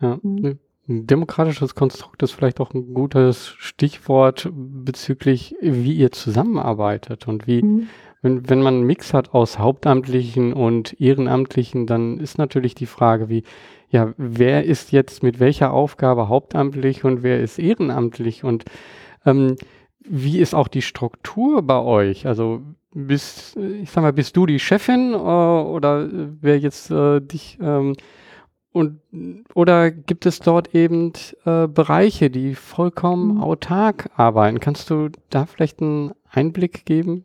Ja, mhm. ein demokratisches Konstrukt ist vielleicht auch ein gutes Stichwort bezüglich, wie ihr zusammenarbeitet und wie, mhm. wenn, wenn man einen Mix hat aus Hauptamtlichen und Ehrenamtlichen, dann ist natürlich die Frage, wie, ja, wer ist jetzt mit welcher Aufgabe hauptamtlich und wer ist ehrenamtlich und ähm, wie ist auch die Struktur bei euch? Also bist, ich sag mal, bist du die Chefin äh, oder wer jetzt äh, dich ähm, und oder gibt es dort eben äh, Bereiche, die vollkommen mhm. autark arbeiten? Kannst du da vielleicht einen Einblick geben?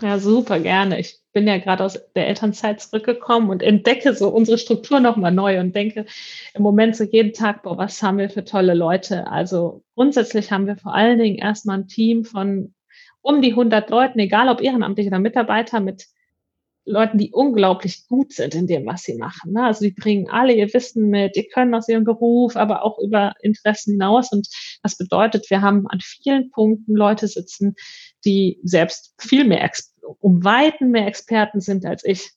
Ja, super gerne. Ich bin ja gerade aus der Elternzeit zurückgekommen und entdecke so unsere Struktur nochmal neu und denke im Moment so jeden Tag, boah, was haben wir für tolle Leute? Also grundsätzlich haben wir vor allen Dingen erstmal ein Team von um die 100 Leuten, egal ob ehrenamtlich oder Mitarbeiter, mit Leuten, die unglaublich gut sind in dem, was sie machen. Ne? Also die bringen alle ihr Wissen mit, die können aus ihrem Beruf, aber auch über Interessen hinaus. Und das bedeutet, wir haben an vielen Punkten Leute sitzen, die selbst viel mehr, um Weiten mehr Experten sind als ich.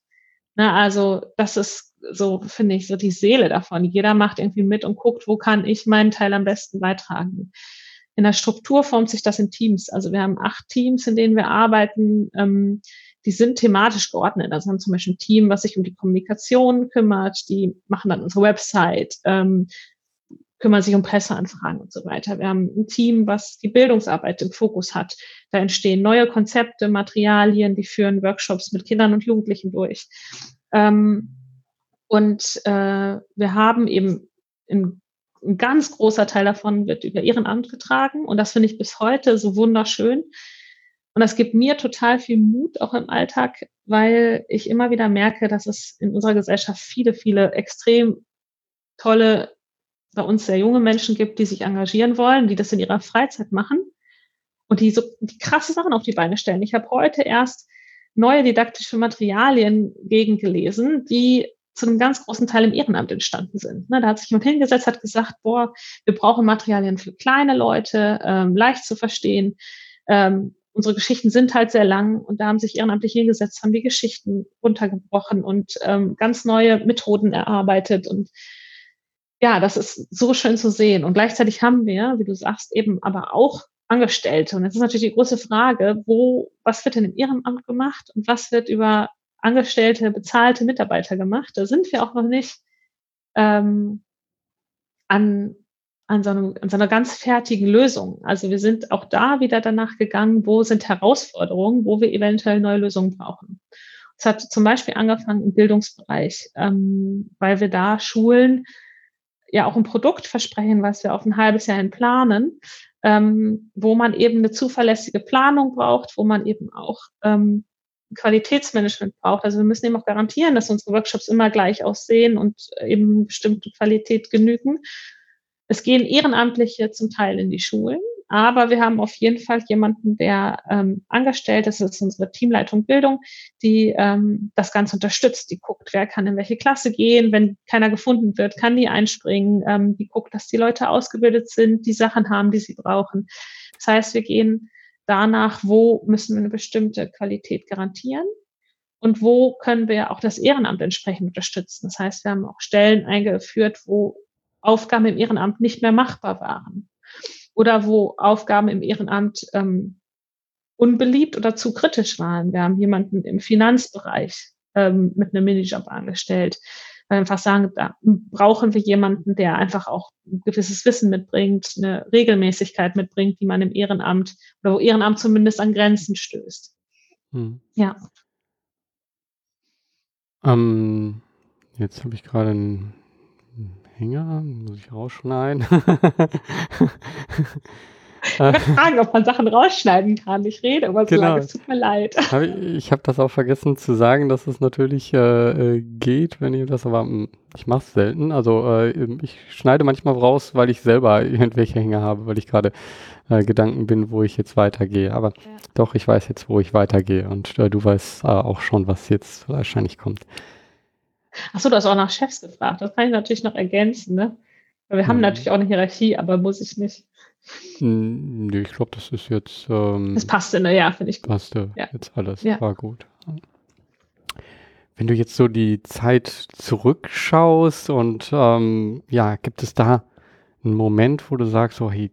Na, also das ist so, finde ich, so die Seele davon. Jeder macht irgendwie mit und guckt, wo kann ich meinen Teil am besten beitragen. In der Struktur formt sich das in Teams. Also wir haben acht Teams, in denen wir arbeiten. Ähm, die sind thematisch geordnet. Also haben zum Beispiel ein Team, was sich um die Kommunikation kümmert. Die machen dann unsere Website. Ähm, kümmern sich um Presseanfragen und so weiter. Wir haben ein Team, was die Bildungsarbeit im Fokus hat. Da entstehen neue Konzepte, Materialien, die führen Workshops mit Kindern und Jugendlichen durch. Ähm, und äh, wir haben eben in, ein ganz großer Teil davon wird über Ehrenamt getragen und das finde ich bis heute so wunderschön. Und das gibt mir total viel Mut auch im Alltag, weil ich immer wieder merke, dass es in unserer Gesellschaft viele, viele extrem tolle bei uns sehr junge Menschen gibt, die sich engagieren wollen, die das in ihrer Freizeit machen und die so die krasse Sachen auf die Beine stellen. Ich habe heute erst neue didaktische Materialien gegengelesen, die zu einem ganz großen Teil im Ehrenamt entstanden sind. Da hat sich jemand hingesetzt, hat gesagt, boah, wir brauchen Materialien für kleine Leute, ähm, leicht zu verstehen. Ähm, unsere Geschichten sind halt sehr lang und da haben sich ehrenamtlich hingesetzt, haben die Geschichten runtergebrochen und ähm, ganz neue Methoden erarbeitet und ja, das ist so schön zu sehen. Und gleichzeitig haben wir, wie du sagst, eben aber auch Angestellte. Und jetzt ist natürlich die große Frage, wo, was wird denn in Ihrem Amt gemacht und was wird über Angestellte, bezahlte Mitarbeiter gemacht? Da sind wir auch noch nicht ähm, an an so, einem, an so einer ganz fertigen Lösung. Also wir sind auch da wieder danach gegangen, wo sind Herausforderungen, wo wir eventuell neue Lösungen brauchen. Es hat zum Beispiel angefangen im Bildungsbereich, ähm, weil wir da Schulen ja auch ein Produkt versprechen, was wir auf ein halbes Jahr hin planen, ähm, wo man eben eine zuverlässige Planung braucht, wo man eben auch ähm, Qualitätsmanagement braucht. Also wir müssen eben auch garantieren, dass unsere Workshops immer gleich aussehen und eben bestimmte Qualität genügen. Es gehen Ehrenamtliche zum Teil in die Schulen, aber wir haben auf jeden Fall jemanden, der ähm, angestellt ist, das ist unsere Teamleitung Bildung, die ähm, das Ganze unterstützt, die guckt, wer kann in welche Klasse gehen, wenn keiner gefunden wird, kann die einspringen, ähm, die guckt, dass die Leute ausgebildet sind, die Sachen haben, die sie brauchen. Das heißt, wir gehen danach, wo müssen wir eine bestimmte Qualität garantieren und wo können wir auch das Ehrenamt entsprechend unterstützen. Das heißt, wir haben auch Stellen eingeführt, wo Aufgaben im Ehrenamt nicht mehr machbar waren oder wo Aufgaben im Ehrenamt ähm, unbeliebt oder zu kritisch waren. Wir haben jemanden im Finanzbereich ähm, mit einem Minijob angestellt, einfach sagen, da brauchen wir jemanden, der einfach auch ein gewisses Wissen mitbringt, eine Regelmäßigkeit mitbringt, die man im Ehrenamt oder wo Ehrenamt zumindest an Grenzen stößt. Hm. Ja. Ähm, jetzt habe ich gerade einen Hänger, muss ich rausschneiden. Ich wollte [LAUGHS] fragen, ob man Sachen rausschneiden kann. Ich rede immer so genau. lange, es tut mir leid. [LAUGHS] ich habe das auch vergessen zu sagen, dass es natürlich äh, äh geht, wenn ihr das, aber hm, ich mache es selten. Also äh, ich schneide manchmal raus, weil ich selber irgendwelche Hänger habe, weil ich gerade äh, Gedanken bin, wo ich jetzt weitergehe. Aber ja. doch, ich weiß jetzt, wo ich weitergehe und äh, du weißt äh, auch schon, was jetzt wahrscheinlich kommt. Achso, du hast auch nach Chefs gefragt. Das kann ich natürlich noch ergänzen, ne? Weil wir haben mhm. natürlich auch eine Hierarchie, aber muss ich nicht. Hm, nee, ich glaube, das ist jetzt. Ähm, das passte, naja, finde ich gut. Passte ja. jetzt alles. Ja. War gut. Wenn du jetzt so die Zeit zurückschaust und ähm, ja, gibt es da einen Moment, wo du sagst, so, hey,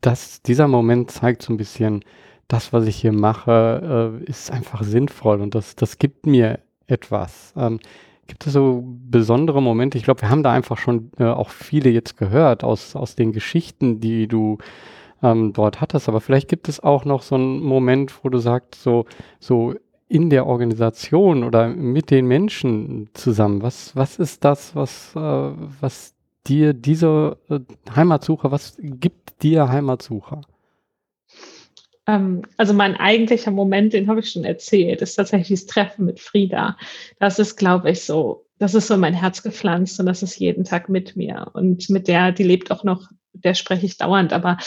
das, dieser Moment zeigt so ein bisschen, das, was ich hier mache, äh, ist einfach sinnvoll und das, das gibt mir etwas. Ähm, Gibt es so besondere Momente? Ich glaube, wir haben da einfach schon äh, auch viele jetzt gehört aus, aus den Geschichten, die du ähm, dort hattest. Aber vielleicht gibt es auch noch so einen Moment, wo du sagst, so, so in der Organisation oder mit den Menschen zusammen, was, was ist das, was, äh, was dir diese äh, Heimatsucher, was gibt dir Heimatsucher? Ähm, also mein eigentlicher Moment, den habe ich schon erzählt, ist tatsächlich das Treffen mit Frieda. Das ist, glaube ich, so, das ist so mein Herz gepflanzt und das ist jeden Tag mit mir. Und mit der, die lebt auch noch, der spreche ich dauernd, aber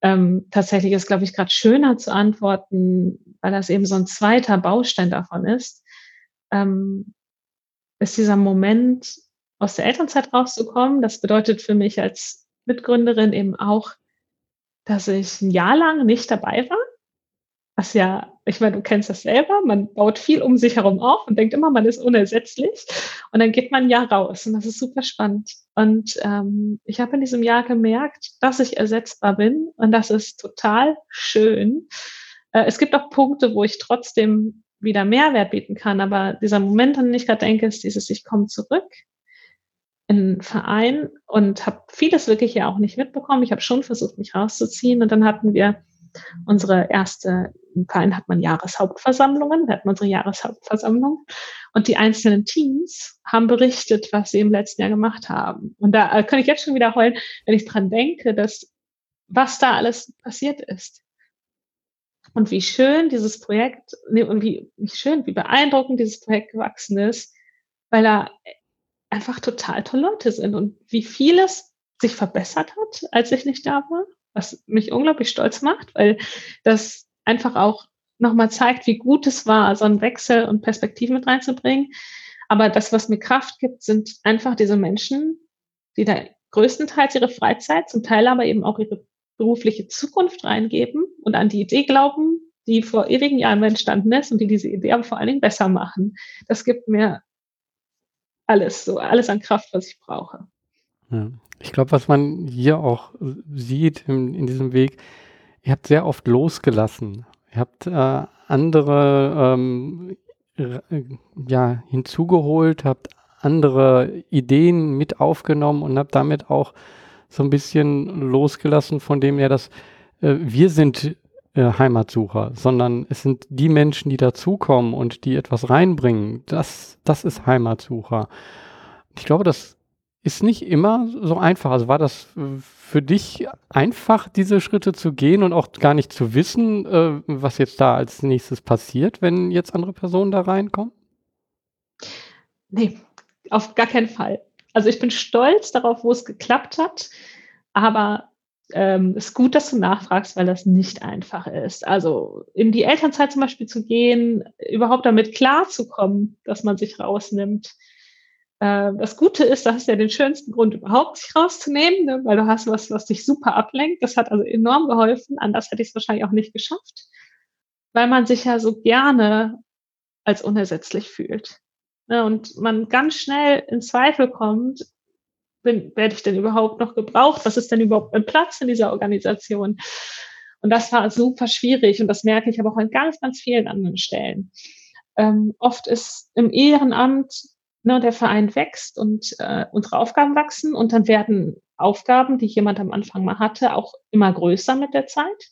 ähm, tatsächlich ist, glaube ich, gerade schöner zu antworten, weil das eben so ein zweiter Baustein davon ist, ähm, ist dieser Moment, aus der Elternzeit rauszukommen. Das bedeutet für mich als Mitgründerin eben auch, dass ich ein Jahr lang nicht dabei war. Was ja, ich meine, du kennst das selber, man baut viel um sich herum auf und denkt immer, man ist unersetzlich. Und dann geht man ein Jahr raus und das ist super spannend. Und ähm, ich habe in diesem Jahr gemerkt, dass ich ersetzbar bin und das ist total schön. Äh, es gibt auch Punkte, wo ich trotzdem wieder Mehrwert bieten kann, aber dieser Moment, an den ich gerade denke, ist dieses, ich komme zurück in Verein und habe vieles wirklich ja auch nicht mitbekommen. Ich habe schon versucht, mich rauszuziehen und dann hatten wir unsere erste, im Verein hat man Jahreshauptversammlungen, wir hatten unsere Jahreshauptversammlung und die einzelnen Teams haben berichtet, was sie im letzten Jahr gemacht haben. Und da äh, kann ich jetzt schon wieder heulen, wenn ich dran denke, dass was da alles passiert ist. Und wie schön dieses Projekt, nee, und wie, wie schön, wie beeindruckend dieses Projekt gewachsen ist, weil da einfach total tolle Leute sind und wie vieles sich verbessert hat, als ich nicht da war, was mich unglaublich stolz macht, weil das einfach auch nochmal zeigt, wie gut es war, so einen Wechsel und Perspektiven mit reinzubringen. Aber das, was mir Kraft gibt, sind einfach diese Menschen, die da größtenteils ihre Freizeit, zum Teil aber eben auch ihre berufliche Zukunft reingeben und an die Idee glauben, die vor ewigen Jahren entstanden ist und die diese Idee aber vor allen Dingen besser machen. Das gibt mir alles, so alles an Kraft, was ich brauche. Ja. Ich glaube, was man hier auch sieht in, in, diesem Weg, ihr habt sehr oft losgelassen. Ihr habt äh, andere ähm, ja, hinzugeholt, habt andere Ideen mit aufgenommen und habt damit auch so ein bisschen losgelassen von dem ja, dass äh, wir sind äh, Heimatsucher, sondern es sind die Menschen, die dazukommen und die etwas reinbringen. Das, das ist Heimatsucher. Ich glaube, das ist nicht immer so einfach. Also war das für dich einfach, diese Schritte zu gehen und auch gar nicht zu wissen, äh, was jetzt da als nächstes passiert, wenn jetzt andere Personen da reinkommen? Nee, auf gar keinen Fall. Also ich bin stolz darauf, wo es geklappt hat, aber ähm, ist gut, dass du nachfragst, weil das nicht einfach ist. Also in die Elternzeit zum Beispiel zu gehen, überhaupt damit klarzukommen, dass man sich rausnimmt. Äh, das Gute ist, das ist ja den schönsten Grund überhaupt, sich rauszunehmen, ne? weil du hast was, was dich super ablenkt. Das hat also enorm geholfen. Anders hätte ich es wahrscheinlich auch nicht geschafft, weil man sich ja so gerne als unersetzlich fühlt. Ne? Und man ganz schnell in Zweifel kommt, bin, werde ich denn überhaupt noch gebraucht? Was ist denn überhaupt mein Platz in dieser Organisation? Und das war super schwierig und das merke ich aber auch an ganz, ganz vielen anderen Stellen. Ähm, oft ist im Ehrenamt, ne, der Verein wächst und äh, unsere Aufgaben wachsen und dann werden Aufgaben, die jemand am Anfang mal hatte, auch immer größer mit der Zeit,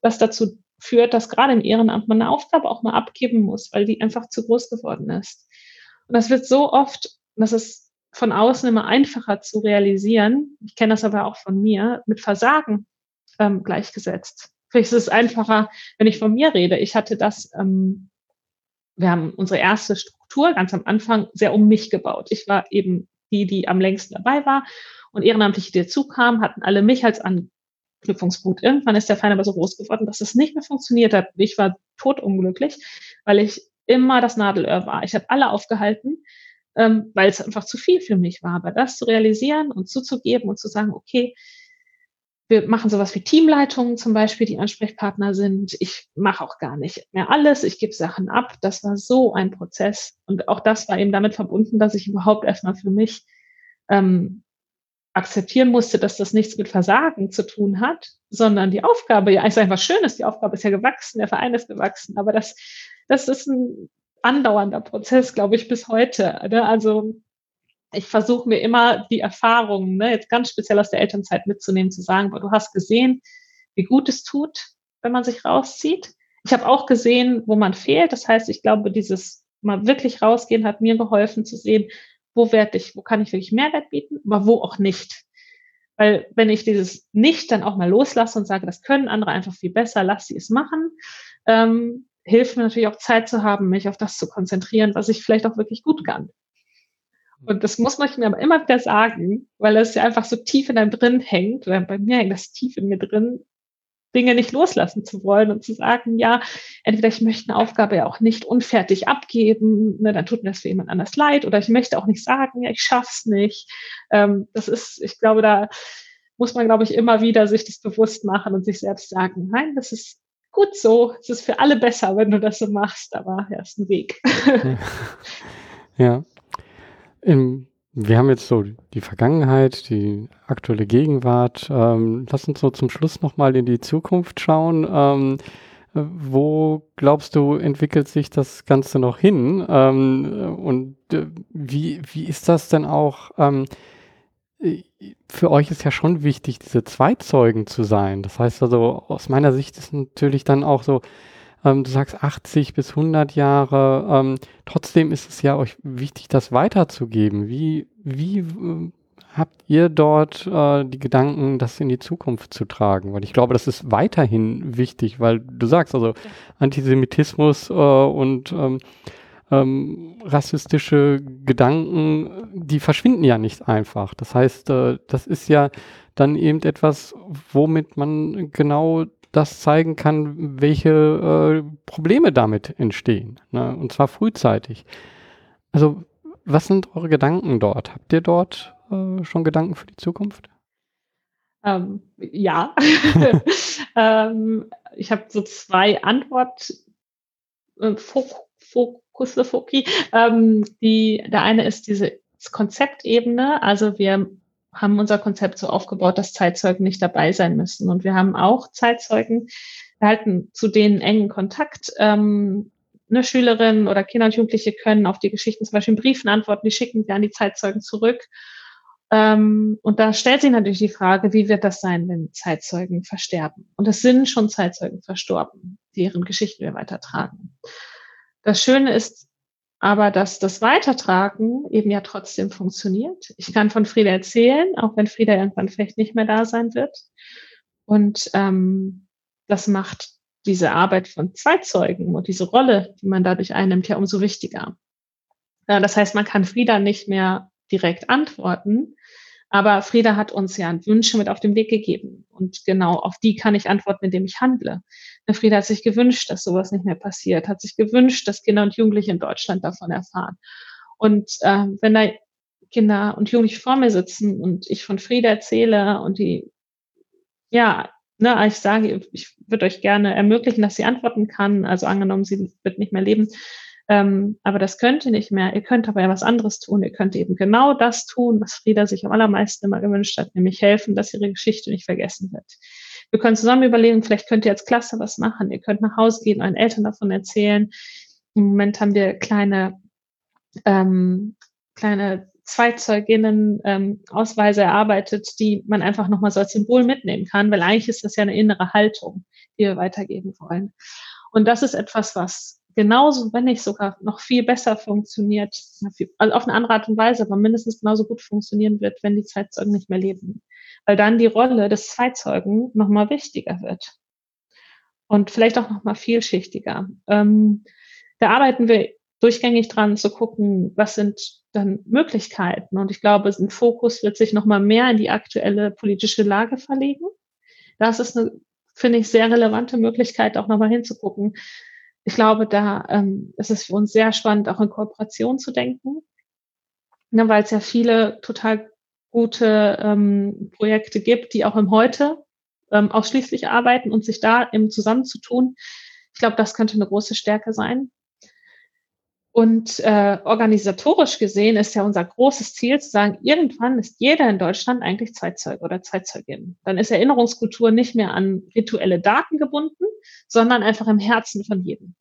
was dazu führt, dass gerade im Ehrenamt man eine Aufgabe auch mal abgeben muss, weil die einfach zu groß geworden ist. Und das wird so oft, das ist von außen immer einfacher zu realisieren. Ich kenne das aber auch von mir, mit Versagen ähm, gleichgesetzt. Vielleicht ist es einfacher, wenn ich von mir rede. Ich hatte das, ähm, wir haben unsere erste Struktur ganz am Anfang sehr um mich gebaut. Ich war eben die, die am längsten dabei war und Ehrenamtliche, die dazu hatten alle mich als Anknüpfungspunkt. Irgendwann ist der Feind aber so groß geworden, dass es nicht mehr funktioniert hat. Ich war totunglücklich, weil ich immer das Nadelöhr war. Ich habe alle aufgehalten, ähm, weil es einfach zu viel für mich war. Aber das zu realisieren und zuzugeben und zu sagen, okay, wir machen sowas wie Teamleitungen zum Beispiel, die Ansprechpartner sind. Ich mache auch gar nicht mehr alles. Ich gebe Sachen ab. Das war so ein Prozess. Und auch das war eben damit verbunden, dass ich überhaupt erstmal für mich ähm, akzeptieren musste, dass das nichts mit Versagen zu tun hat, sondern die Aufgabe, ja, einfach schön ist, die Aufgabe ist ja gewachsen, der Verein ist gewachsen, aber das, das ist ein andauernder Prozess, glaube ich, bis heute. Ne? Also ich versuche mir immer die Erfahrungen, ne, jetzt ganz speziell aus der Elternzeit mitzunehmen, zu sagen, boah, du hast gesehen, wie gut es tut, wenn man sich rauszieht. Ich habe auch gesehen, wo man fehlt. Das heißt, ich glaube, dieses mal wirklich rausgehen hat mir geholfen zu sehen, wo werde ich, wo kann ich wirklich Mehrwert bieten, aber wo auch nicht. Weil wenn ich dieses Nicht dann auch mal loslasse und sage, das können andere einfach viel besser, lass sie es machen, ähm, hilft mir natürlich auch Zeit zu haben, mich auf das zu konzentrieren, was ich vielleicht auch wirklich gut kann. Und das muss man mir aber immer wieder sagen, weil es ja einfach so tief in einem drin hängt, oder bei mir hängt das tief in mir drin, Dinge nicht loslassen zu wollen und zu sagen, ja, entweder ich möchte eine Aufgabe ja auch nicht unfertig abgeben, ne, dann tut mir das für jemand anders leid, oder ich möchte auch nicht sagen, ja, ich schaff's nicht. Ähm, das ist, ich glaube, da muss man, glaube ich, immer wieder sich das bewusst machen und sich selbst sagen, nein, das ist gut so. Es ist für alle besser, wenn du das so machst, aber ja, ist ein Weg. [LAUGHS] ja. Im, wir haben jetzt so die Vergangenheit, die aktuelle Gegenwart. Ähm, lass uns so zum Schluss nochmal in die Zukunft schauen. Ähm, wo glaubst du, entwickelt sich das Ganze noch hin? Ähm, und äh, wie, wie ist das denn auch? Für euch ist ja schon wichtig, diese Zweizeugen zu sein. Das heißt also, aus meiner Sicht ist natürlich dann auch so, ähm, du sagst 80 bis 100 Jahre, ähm, trotzdem ist es ja euch wichtig, das weiterzugeben. Wie, wie äh, habt ihr dort äh, die Gedanken, das in die Zukunft zu tragen? Weil ich glaube, das ist weiterhin wichtig, weil du sagst also Antisemitismus äh, und ähm, ähm, rassistische Gedanken, die verschwinden ja nicht einfach. Das heißt, äh, das ist ja dann eben etwas, womit man genau das zeigen kann, welche äh, Probleme damit entstehen. Ne? Und zwar frühzeitig. Also, was sind eure Gedanken dort? Habt ihr dort äh, schon Gedanken für die Zukunft? Ähm, ja. [LAUGHS] ähm, ich habe so zwei Antwort äh, Kuslefoki. Ähm, die, der eine ist diese Konzeptebene. Also wir haben unser Konzept so aufgebaut, dass Zeitzeugen nicht dabei sein müssen. Und wir haben auch Zeitzeugen, wir halten zu denen engen Kontakt. Ähm, eine Schülerin oder Kinder und Jugendliche können auf die Geschichten zum Beispiel in Briefen antworten, die schicken wir an die Zeitzeugen zurück. Ähm, und da stellt sich natürlich die Frage, wie wird das sein, wenn Zeitzeugen versterben? Und es sind schon Zeitzeugen verstorben, deren Geschichten wir weitertragen. Das Schöne ist aber, dass das Weitertragen eben ja trotzdem funktioniert. Ich kann von Frieda erzählen, auch wenn Frieda irgendwann vielleicht nicht mehr da sein wird. Und ähm, das macht diese Arbeit von Zeitzeugen und diese Rolle, die man dadurch einnimmt, ja umso wichtiger. Ja, das heißt, man kann Frieda nicht mehr direkt antworten, aber Frieda hat uns ja Wünsche mit auf den Weg gegeben. Und genau auf die kann ich antworten, indem ich handle. Frieda hat sich gewünscht, dass sowas nicht mehr passiert, hat sich gewünscht, dass Kinder und Jugendliche in Deutschland davon erfahren. Und äh, wenn da Kinder und Jugendliche vor mir sitzen und ich von Frieda erzähle und die, ja, ne, ich sage, ich würde euch gerne ermöglichen, dass sie antworten kann, also angenommen, sie wird nicht mehr leben, ähm, aber das könnt ihr nicht mehr. Ihr könnt aber ja was anderes tun. Ihr könnt eben genau das tun, was Frieda sich am allermeisten immer gewünscht hat, nämlich helfen, dass ihre Geschichte nicht vergessen wird. Wir können zusammen überlegen, vielleicht könnt ihr als Klasse was machen. Ihr könnt nach Hause gehen, euren Eltern davon erzählen. Im Moment haben wir kleine, ähm, kleine Zweizeuginnen ähm, Ausweise erarbeitet, die man einfach nochmal so als Symbol mitnehmen kann, weil eigentlich ist das ja eine innere Haltung, die wir weitergeben wollen. Und das ist etwas, was genauso, wenn nicht sogar noch viel besser funktioniert, also auf eine andere Art und Weise, aber mindestens genauso gut funktionieren wird, wenn die Zeitzeugen nicht mehr leben. Weil dann die Rolle des Zeitzeugen nochmal wichtiger wird. Und vielleicht auch nochmal vielschichtiger. Ähm, da arbeiten wir durchgängig dran zu gucken, was sind dann Möglichkeiten. Und ich glaube, ein Fokus wird sich nochmal mehr in die aktuelle politische Lage verlegen. Das ist eine, finde ich, sehr relevante Möglichkeit, auch nochmal hinzugucken, ich glaube, da ähm, ist es für uns sehr spannend, auch in Kooperation zu denken, ne, weil es ja viele total gute ähm, Projekte gibt, die auch im Heute ähm, ausschließlich arbeiten und sich da eben zusammenzutun. Ich glaube, das könnte eine große Stärke sein. Und äh, organisatorisch gesehen ist ja unser großes Ziel zu sagen, irgendwann ist jeder in Deutschland eigentlich Zeitzeuge oder Zeitzeugin. Dann ist Erinnerungskultur nicht mehr an rituelle Daten gebunden, sondern einfach im Herzen von jedem.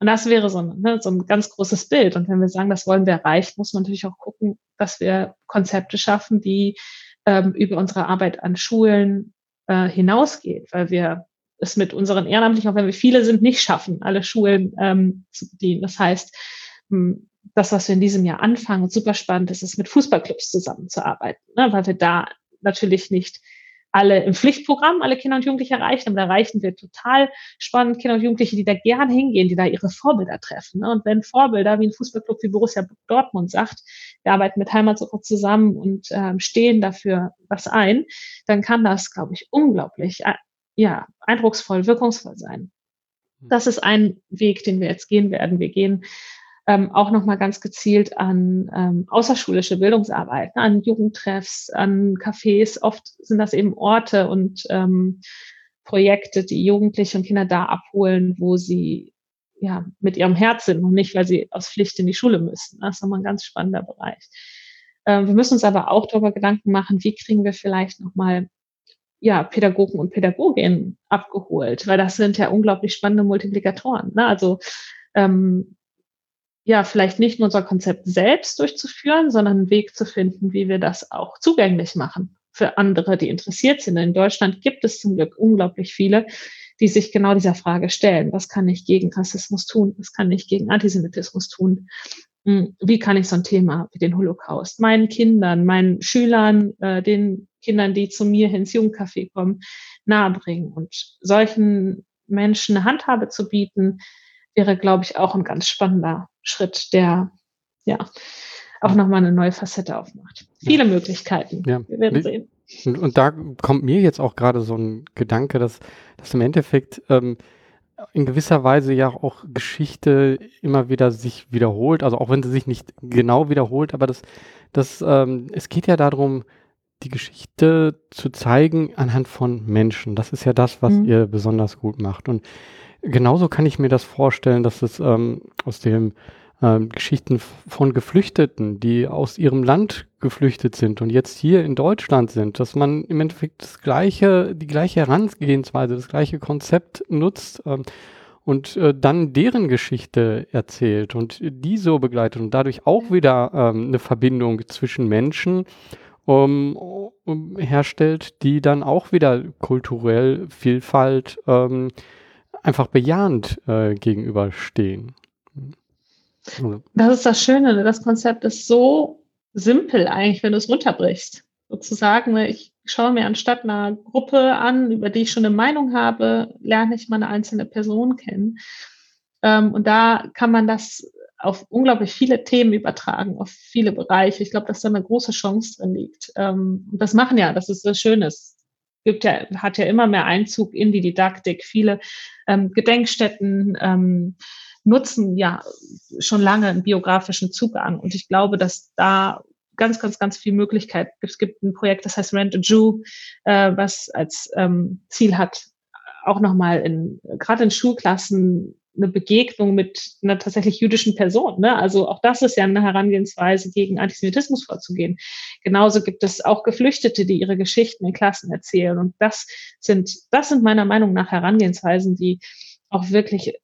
Und das wäre so ein, ne, so ein ganz großes Bild. Und wenn wir sagen, das wollen wir erreichen, muss man natürlich auch gucken, dass wir Konzepte schaffen, die ähm, über unsere Arbeit an Schulen äh, hinausgeht, weil wir es mit unseren Ehrenamtlichen, auch wenn wir viele sind, nicht schaffen, alle Schulen ähm, zu bedienen. Das heißt, hm, das, was wir in diesem Jahr anfangen, super spannend ist, ist mit Fußballclubs zusammenzuarbeiten, ne, weil wir da natürlich nicht alle im Pflichtprogramm alle Kinder und Jugendliche erreichen, aber da erreichen wir total spannend Kinder und Jugendliche, die da gern hingehen, die da ihre Vorbilder treffen. Ne? Und wenn Vorbilder wie ein Fußballclub wie Borussia Dortmund sagt, wir arbeiten mit Heimatsuche zusammen und ähm, stehen dafür was ein, dann kann das, glaube ich, unglaublich äh, ja, eindrucksvoll, wirkungsvoll sein. Das ist ein Weg, den wir jetzt gehen werden. Wir gehen ähm, auch nochmal ganz gezielt an ähm, außerschulische Bildungsarbeit, ne, an Jugendtreffs, an Cafés. Oft sind das eben Orte und ähm, Projekte, die Jugendliche und Kinder da abholen, wo sie ja mit ihrem Herz sind und nicht, weil sie aus Pflicht in die Schule müssen. Das ist nochmal ein ganz spannender Bereich. Ähm, wir müssen uns aber auch darüber Gedanken machen, wie kriegen wir vielleicht nochmal ja, Pädagogen und Pädagoginnen abgeholt, weil das sind ja unglaublich spannende Multiplikatoren. Ne? Also ähm, ja, vielleicht nicht nur unser Konzept selbst durchzuführen, sondern einen Weg zu finden, wie wir das auch zugänglich machen für andere, die interessiert sind. In Deutschland gibt es zum Glück unglaublich viele, die sich genau dieser Frage stellen. Was kann ich gegen Rassismus tun? Was kann ich gegen Antisemitismus tun? Hm, wie kann ich so ein Thema wie den Holocaust meinen Kindern, meinen Schülern, äh, den Kindern, die zu mir ins Jugendcafé kommen, nahebringen. Und solchen Menschen eine Handhabe zu bieten, wäre, glaube ich, auch ein ganz spannender Schritt, der ja auch nochmal eine neue Facette aufmacht. Viele ja. Möglichkeiten. Ja. Wir werden sehen. Und, da kommt mir jetzt auch gerade so ein Gedanke, dass, dass im Endeffekt ähm, in gewisser Weise ja auch Geschichte immer wieder sich wiederholt, also auch wenn sie sich nicht genau wiederholt, aber das, das ähm, es geht ja darum, die Geschichte zu zeigen anhand von Menschen. Das ist ja das, was mhm. ihr besonders gut macht. Und genauso kann ich mir das vorstellen, dass es ähm, aus den ähm, Geschichten von Geflüchteten, die aus ihrem Land geflüchtet sind und jetzt hier in Deutschland sind, dass man im Endeffekt das gleiche, die gleiche Herangehensweise, das gleiche Konzept nutzt ähm, und äh, dann deren Geschichte erzählt und die so begleitet und dadurch auch wieder ähm, eine Verbindung zwischen Menschen um, um, herstellt, die dann auch wieder kulturell Vielfalt ähm, einfach bejahend äh, gegenüberstehen. Also. Das ist das Schöne, das Konzept ist so simpel eigentlich, wenn du es runterbrichst. Sozusagen, ne, ich schaue mir anstatt einer Gruppe an, über die ich schon eine Meinung habe, lerne ich mal eine einzelne Person kennen. Ähm, und da kann man das auf unglaublich viele Themen übertragen, auf viele Bereiche. Ich glaube, dass da eine große Chance drin liegt. Ähm, und das machen ja, das ist das Schöne. Es gibt ja, hat ja immer mehr Einzug in die Didaktik. Viele ähm, Gedenkstätten ähm, nutzen ja schon lange einen biografischen Zugang. Und ich glaube, dass da ganz, ganz, ganz viel Möglichkeit. Es gibt ein Projekt, das heißt Rent a Jew, äh, was als ähm, Ziel hat, auch nochmal in, gerade in Schulklassen eine Begegnung mit einer tatsächlich jüdischen Person. Ne? Also auch das ist ja eine Herangehensweise, gegen Antisemitismus vorzugehen. Genauso gibt es auch Geflüchtete, die ihre Geschichten in Klassen erzählen. Und das sind, das sind meiner Meinung nach Herangehensweisen, die auch wirklich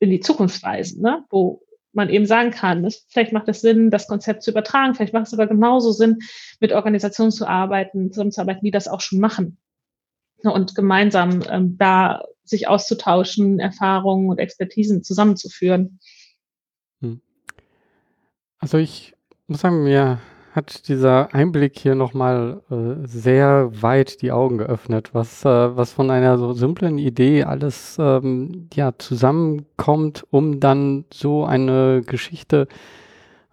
in die Zukunft weisen, ne? wo man eben sagen kann, das, vielleicht macht es Sinn, das Konzept zu übertragen, vielleicht macht es aber genauso Sinn, mit Organisationen zu arbeiten, zusammenzuarbeiten, die das auch schon machen. Und gemeinsam ähm, da sich auszutauschen, Erfahrungen und Expertisen zusammenzuführen. Hm. Also ich muss sagen, mir hat dieser Einblick hier nochmal äh, sehr weit die Augen geöffnet, was, äh, was von einer so simplen Idee alles ähm, ja, zusammenkommt, um dann so eine Geschichte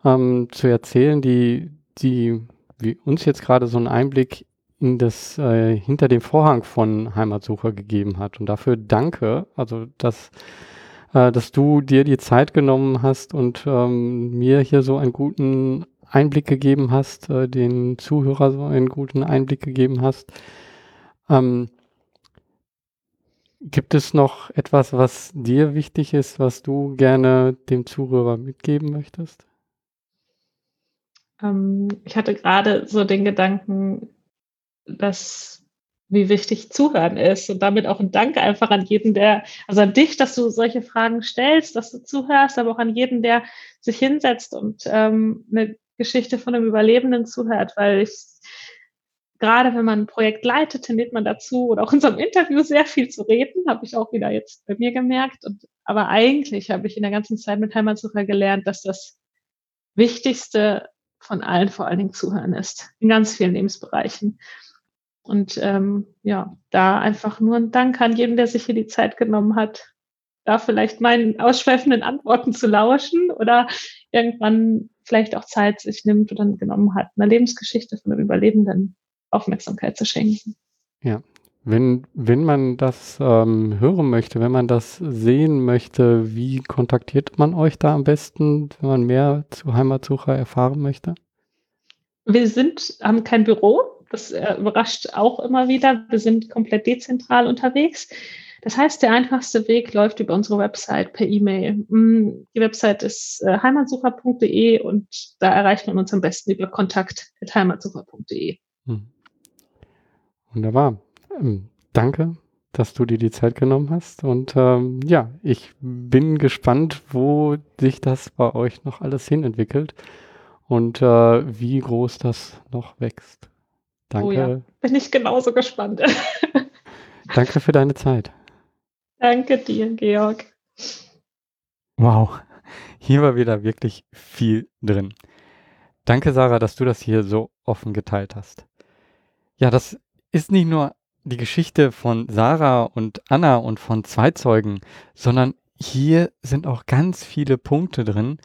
ähm, zu erzählen, die, die wie uns jetzt gerade so einen Einblick in das äh, hinter dem Vorhang von Heimatsucher gegeben hat. Und dafür danke, also dass, äh, dass du dir die Zeit genommen hast und ähm, mir hier so einen guten Einblick gegeben hast, äh, den Zuhörer so einen guten Einblick gegeben hast. Ähm, gibt es noch etwas, was dir wichtig ist, was du gerne dem Zuhörer mitgeben möchtest? Ähm, ich hatte gerade so den Gedanken, dass wie wichtig Zuhören ist und damit auch ein Dank einfach an jeden, der, also an dich, dass du solche Fragen stellst, dass du zuhörst, aber auch an jeden, der sich hinsetzt und ähm, eine Geschichte von einem Überlebenden zuhört, weil ich gerade wenn man ein Projekt leitet, tendiert man dazu oder auch in unserem Interview sehr viel zu reden, habe ich auch wieder jetzt bei mir gemerkt. Und, aber eigentlich habe ich in der ganzen Zeit mit Heimatsucher gelernt, dass das Wichtigste von allen vor allen Dingen Zuhören ist, in ganz vielen Lebensbereichen. Und ähm, ja, da einfach nur ein Dank an jeden, der sich hier die Zeit genommen hat, da vielleicht meinen ausschweifenden Antworten zu lauschen oder irgendwann vielleicht auch Zeit sich nimmt oder genommen hat, einer Lebensgeschichte von einem Überlebenden Aufmerksamkeit zu schenken. Ja, wenn, wenn man das ähm, hören möchte, wenn man das sehen möchte, wie kontaktiert man euch da am besten, wenn man mehr zu Heimatsucher erfahren möchte? Wir sind, haben kein Büro, das äh, überrascht auch immer wieder. Wir sind komplett dezentral unterwegs. Das heißt, der einfachste Weg läuft über unsere Website per E-Mail. Mm, die Website ist äh, heimatsucher.de und da erreicht man uns am besten über kontakt.heimatsucher.de. Hm. Wunderbar. Ähm, danke, dass du dir die Zeit genommen hast. Und ähm, ja, ich bin gespannt, wo sich das bei euch noch alles hin entwickelt und äh, wie groß das noch wächst. Danke. Oh ja, bin ich genauso gespannt. [LAUGHS] Danke für deine Zeit. Danke dir, Georg. Wow, hier war wieder wirklich viel drin. Danke, Sarah, dass du das hier so offen geteilt hast. Ja, das ist nicht nur die Geschichte von Sarah und Anna und von zwei Zeugen, sondern hier sind auch ganz viele Punkte drin,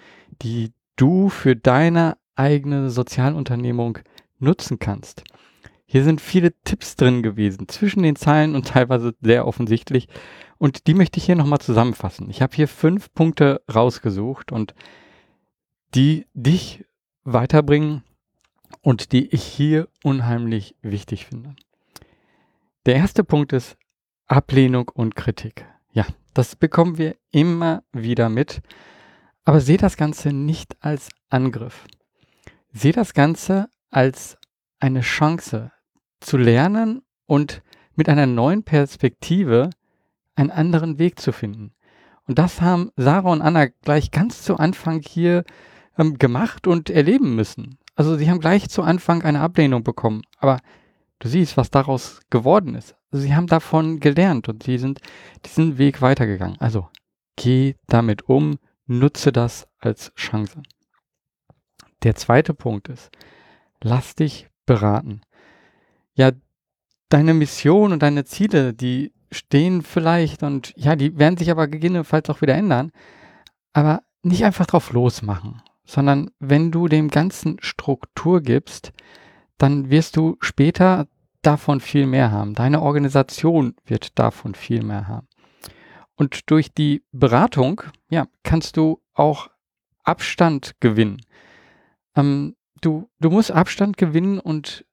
die du für deine eigene Sozialunternehmung nutzen kannst. Hier sind viele Tipps drin gewesen, zwischen den Zeilen und teilweise sehr offensichtlich. Und die möchte ich hier nochmal zusammenfassen. Ich habe hier fünf Punkte rausgesucht und die dich weiterbringen und die ich hier unheimlich wichtig finde. Der erste Punkt ist Ablehnung und Kritik. Ja, das bekommen wir immer wieder mit. Aber sehe das Ganze nicht als Angriff. Sehe das Ganze als eine Chance zu lernen und mit einer neuen Perspektive einen anderen Weg zu finden. Und das haben Sarah und Anna gleich ganz zu Anfang hier ähm, gemacht und erleben müssen. Also sie haben gleich zu Anfang eine Ablehnung bekommen, aber du siehst, was daraus geworden ist. Also sie haben davon gelernt und sie sind diesen Weg weitergegangen. Also geh damit um, nutze das als Chance. Der zweite Punkt ist, lass dich beraten. Ja, deine Mission und deine Ziele, die stehen vielleicht und ja, die werden sich aber gegebenenfalls auch wieder ändern. Aber nicht einfach drauf losmachen, sondern wenn du dem Ganzen Struktur gibst, dann wirst du später davon viel mehr haben. Deine Organisation wird davon viel mehr haben. Und durch die Beratung, ja, kannst du auch Abstand gewinnen. Ähm, du, du musst Abstand gewinnen und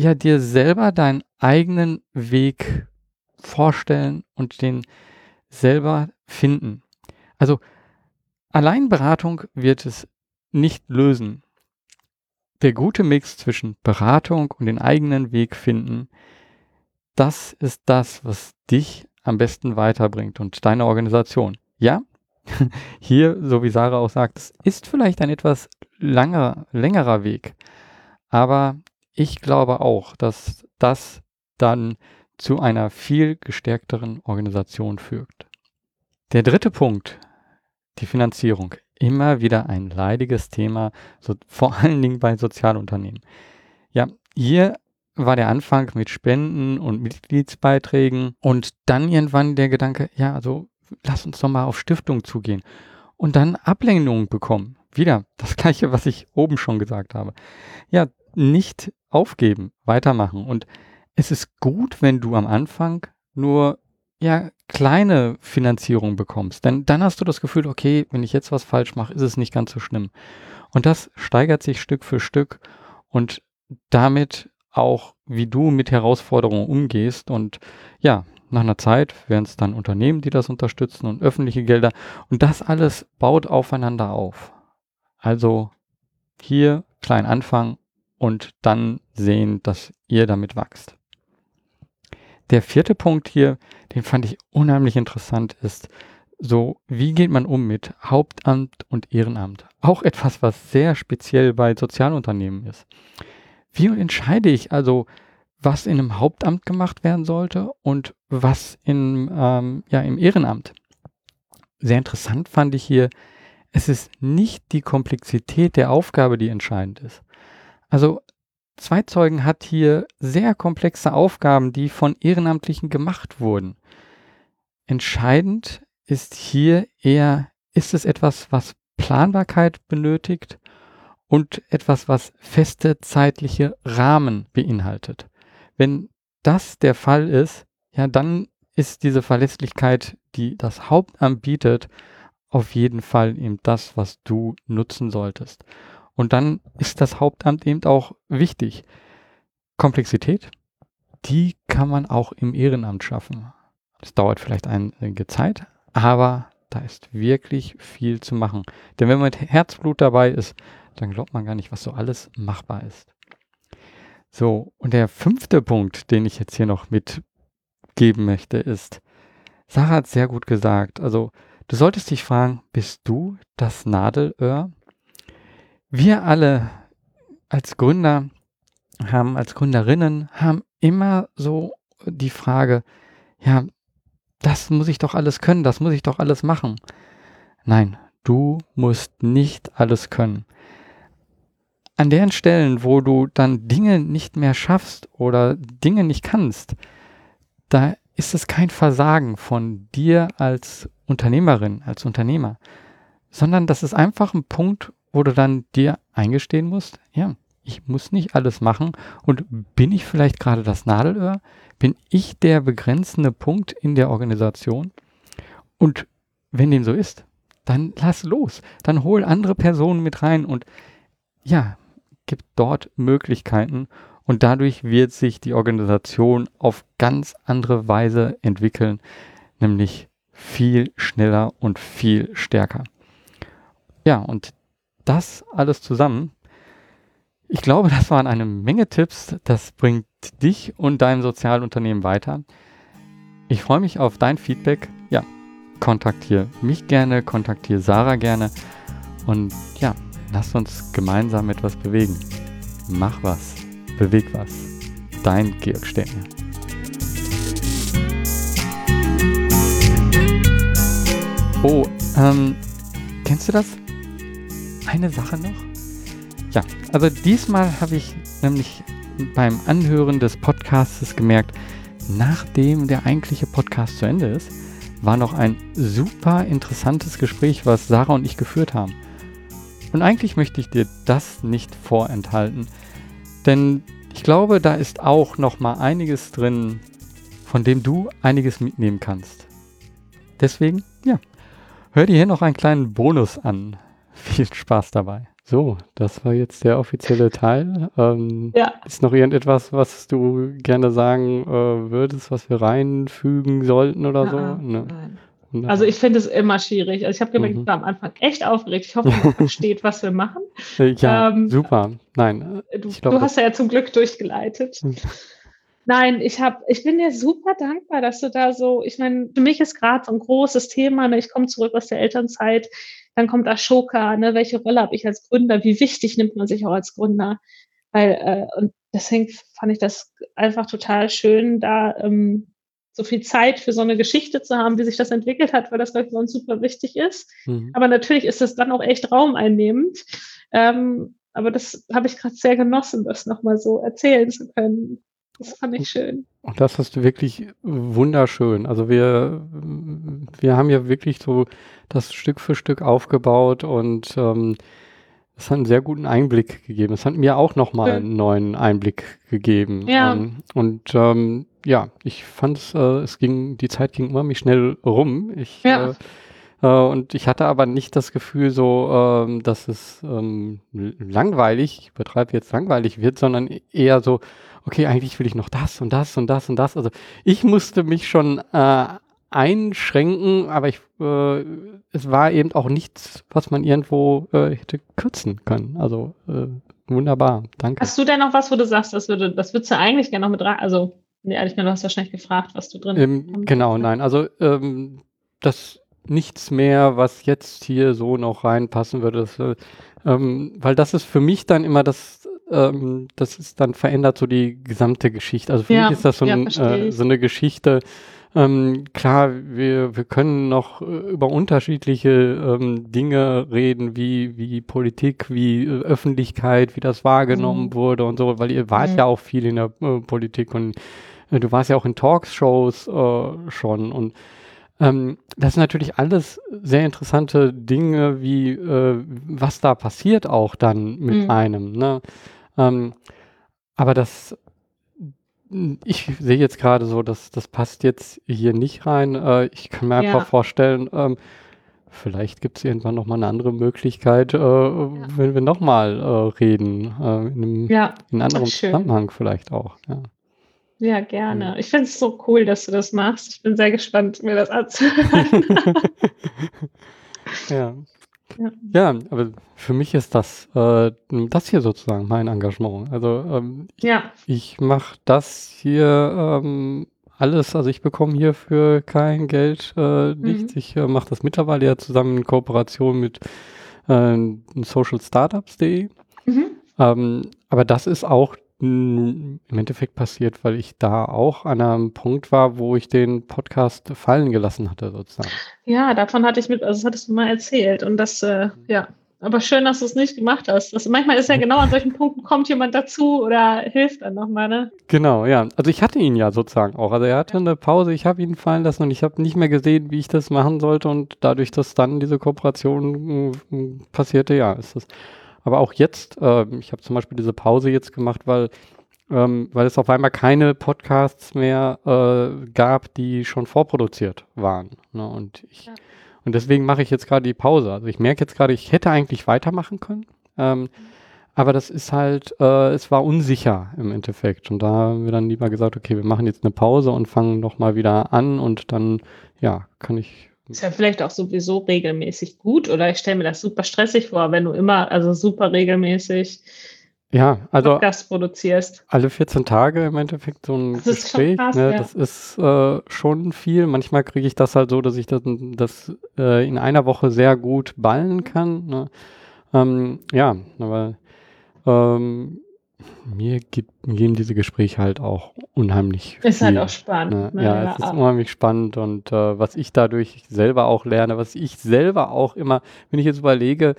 ja, dir selber deinen eigenen Weg vorstellen und den selber finden. Also allein Beratung wird es nicht lösen. Der gute Mix zwischen Beratung und den eigenen Weg finden, das ist das, was dich am besten weiterbringt und deine Organisation. Ja, [LAUGHS] hier, so wie Sarah auch sagt, es ist vielleicht ein etwas langer, längerer Weg, aber ich glaube auch, dass das dann zu einer viel gestärkteren Organisation führt. Der dritte Punkt, die Finanzierung. Immer wieder ein leidiges Thema, so, [LAUGHS] vor allen Dingen bei Sozialunternehmen. Ja, hier war der Anfang mit Spenden und Mitgliedsbeiträgen und dann irgendwann der Gedanke, ja, also lass uns doch mal auf Stiftung zugehen und dann Ablehnung bekommen. Wieder das gleiche, was ich oben schon gesagt habe. Ja, nicht aufgeben, weitermachen und es ist gut, wenn du am Anfang nur ja kleine Finanzierung bekommst, denn dann hast du das Gefühl, okay, wenn ich jetzt was falsch mache, ist es nicht ganz so schlimm. Und das steigert sich Stück für Stück und damit auch, wie du mit Herausforderungen umgehst und ja, nach einer Zeit werden es dann Unternehmen, die das unterstützen und öffentliche Gelder und das alles baut aufeinander auf. Also hier klein anfangen und dann sehen, dass ihr damit wächst. Der vierte Punkt hier, den fand ich unheimlich interessant, ist so, wie geht man um mit Hauptamt und Ehrenamt? Auch etwas, was sehr speziell bei Sozialunternehmen ist. Wie entscheide ich also, was in einem Hauptamt gemacht werden sollte und was in, ähm, ja, im Ehrenamt? Sehr interessant fand ich hier, es ist nicht die Komplexität der Aufgabe, die entscheidend ist. Also Zweizeugen hat hier sehr komplexe Aufgaben, die von Ehrenamtlichen gemacht wurden. Entscheidend ist hier eher, ist es etwas, was Planbarkeit benötigt und etwas, was feste zeitliche Rahmen beinhaltet. Wenn das der Fall ist, ja, dann ist diese Verlässlichkeit, die das Hauptamt bietet, auf jeden Fall eben das, was du nutzen solltest. Und dann ist das Hauptamt eben auch wichtig. Komplexität, die kann man auch im Ehrenamt schaffen. Das dauert vielleicht einige Zeit, aber da ist wirklich viel zu machen. Denn wenn man mit Herzblut dabei ist, dann glaubt man gar nicht, was so alles machbar ist. So, und der fünfte Punkt, den ich jetzt hier noch mitgeben möchte, ist, Sarah hat sehr gut gesagt, also du solltest dich fragen, bist du das Nadelöhr? Wir alle als Gründer haben, als Gründerinnen, haben immer so die Frage, ja, das muss ich doch alles können, das muss ich doch alles machen. Nein, du musst nicht alles können. An den Stellen, wo du dann Dinge nicht mehr schaffst oder Dinge nicht kannst, da ist es kein Versagen von dir als Unternehmerin, als Unternehmer, sondern das ist einfach ein Punkt, wo du dann dir eingestehen musst, ja, ich muss nicht alles machen und bin ich vielleicht gerade das Nadelöhr? Bin ich der begrenzende Punkt in der Organisation? Und wenn dem so ist, dann lass los, dann hol andere Personen mit rein und ja, gib dort Möglichkeiten und dadurch wird sich die Organisation auf ganz andere Weise entwickeln, nämlich viel schneller und viel stärker. Ja, und das alles zusammen, ich glaube, das waren eine Menge Tipps. Das bringt dich und dein Sozialunternehmen weiter. Ich freue mich auf dein Feedback. Ja, kontaktiere mich gerne, kontaktiere Sarah gerne. Und ja, Lass uns gemeinsam etwas bewegen. Mach was, beweg was. Dein Georg Stengel. Oh, ähm, kennst du das? Eine Sache noch? Ja, also diesmal habe ich nämlich beim Anhören des Podcasts gemerkt, nachdem der eigentliche Podcast zu Ende ist, war noch ein super interessantes Gespräch, was Sarah und ich geführt haben. Und eigentlich möchte ich dir das nicht vorenthalten, denn ich glaube, da ist auch noch mal einiges drin, von dem du einiges mitnehmen kannst. Deswegen, ja, hör dir hier noch einen kleinen Bonus an. Viel Spaß dabei. So, das war jetzt der offizielle Teil. Ähm, ja. Ist noch irgendetwas, was du gerne sagen äh, würdest, was wir reinfügen sollten oder Na, so? Ne? Nein. Also ich finde es immer schwierig. Also ich habe gemerkt, mhm. ich war am Anfang echt aufgeregt. Ich hoffe, man [LAUGHS] versteht, was wir machen. Ja, ähm, super. Nein. Du, glaub, du hast ja zum Glück durchgeleitet. Hm. Nein, ich habe, ich bin dir super dankbar, dass du da so, ich meine, für mich ist gerade so ein großes Thema, ne? ich komme zurück aus der Elternzeit, dann kommt Ashoka, ne? welche Rolle habe ich als Gründer, wie wichtig nimmt man sich auch als Gründer, weil, äh, und deswegen fand ich das einfach total schön, da ähm, so viel Zeit für so eine Geschichte zu haben, wie sich das entwickelt hat, weil das, glaube ich, uns super wichtig ist. Mhm. Aber natürlich ist es dann auch echt raumeinnehmend. Ähm, aber das habe ich gerade sehr genossen, das nochmal so erzählen zu können. Das fand ich schön. Und das ist wirklich wunderschön. Also wir, wir haben ja wirklich so das Stück für Stück aufgebaut und ähm, es hat einen sehr guten Einblick gegeben. Es hat mir auch nochmal einen neuen Einblick gegeben. Ja. Ähm, und ähm, ja, ich fand es, äh, es ging, die Zeit ging immer mich schnell rum. Ich, ja. äh, äh, und ich hatte aber nicht das Gefühl so, ähm, dass es ähm, langweilig, ich übertreibe jetzt langweilig wird, sondern eher so, okay, eigentlich will ich noch das und das und das und das. Also ich musste mich schon äh, einschränken, aber ich, äh, es war eben auch nichts, was man irgendwo äh, hätte kürzen können. Also äh, wunderbar, danke. Hast du denn noch was, wo du sagst, das würde, das würdest du eigentlich gerne noch mit rein, also nee, ehrlich gesagt, du hast wahrscheinlich gefragt, was du drin ähm, Genau, nein, also ähm, das nichts mehr, was jetzt hier so noch reinpassen würde, das, äh, ähm, weil das ist für mich dann immer das, ähm, das ist dann verändert so die gesamte Geschichte. Also für ja, mich ist das so, ja, ein, äh, so eine Geschichte, ähm, klar, wir, wir können noch äh, über unterschiedliche ähm, Dinge reden, wie, wie Politik, wie äh, Öffentlichkeit, wie das wahrgenommen mhm. wurde und so, weil ihr wart mhm. ja auch viel in der äh, Politik und äh, du warst ja auch in Talkshows äh, schon und ähm, das sind natürlich alles sehr interessante Dinge, wie was da passiert auch dann mit mhm. einem. Ne? Ähm, aber das ich sehe jetzt gerade so, dass das passt jetzt hier nicht rein. Äh, ich kann mir einfach vorstellen, ähm, vielleicht gibt es irgendwann nochmal eine andere Möglichkeit, äh, ja. wenn wir nochmal äh, reden. Äh, in, einem, ja. in einem anderen Zusammenhang vielleicht auch. Ja. Ja, gerne. Ich finde es so cool, dass du das machst. Ich bin sehr gespannt, mir das anzuhören. [LAUGHS] ja. Ja. ja, aber für mich ist das, äh, das hier sozusagen mein Engagement. Also ähm, ja. ich, ich mache das hier ähm, alles, also ich bekomme hierfür kein Geld, äh, nichts. Mhm. Ich äh, mache das mittlerweile ja zusammen in Kooperation mit äh, socialstartups.de. Mhm. Ähm, aber das ist auch im Endeffekt passiert, weil ich da auch an einem Punkt war, wo ich den Podcast fallen gelassen hatte, sozusagen. Ja, davon hatte ich mit, also das hattest du mal erzählt. Und das, äh, ja, aber schön, dass du es nicht gemacht hast. Das, manchmal ist ja genau an solchen Punkten, kommt jemand dazu oder hilft dann nochmal, ne? Genau, ja. Also ich hatte ihn ja sozusagen auch. Also er hatte ja. eine Pause, ich habe ihn fallen lassen und ich habe nicht mehr gesehen, wie ich das machen sollte. Und dadurch, dass dann diese Kooperation äh, passierte, ja, ist das aber auch jetzt, äh, ich habe zum Beispiel diese Pause jetzt gemacht, weil, ähm, weil es auf einmal keine Podcasts mehr äh, gab, die schon vorproduziert waren. Ne? Und ich ja. und deswegen mache ich jetzt gerade die Pause. Also ich merke jetzt gerade, ich hätte eigentlich weitermachen können. Ähm, mhm. Aber das ist halt, äh, es war unsicher im Endeffekt. Und da haben wir dann lieber gesagt, okay, wir machen jetzt eine Pause und fangen nochmal wieder an und dann, ja, kann ich ist ja vielleicht auch sowieso regelmäßig gut oder ich stelle mir das super stressig vor, wenn du immer, also super regelmäßig ja, also Podcast produzierst. Alle 14 Tage im Endeffekt so ein das Gespräch. Krass, ne, ja. Das ist äh, schon viel. Manchmal kriege ich das halt so, dass ich das, das äh, in einer Woche sehr gut ballen kann. Ne? Ähm, ja, aber ähm, mir gibt, geben diese Gespräche halt auch unheimlich Ist halt auch spannend. Ne? Ja, es ist unheimlich spannend und äh, was ich dadurch selber auch lerne, was ich selber auch immer, wenn ich jetzt überlege,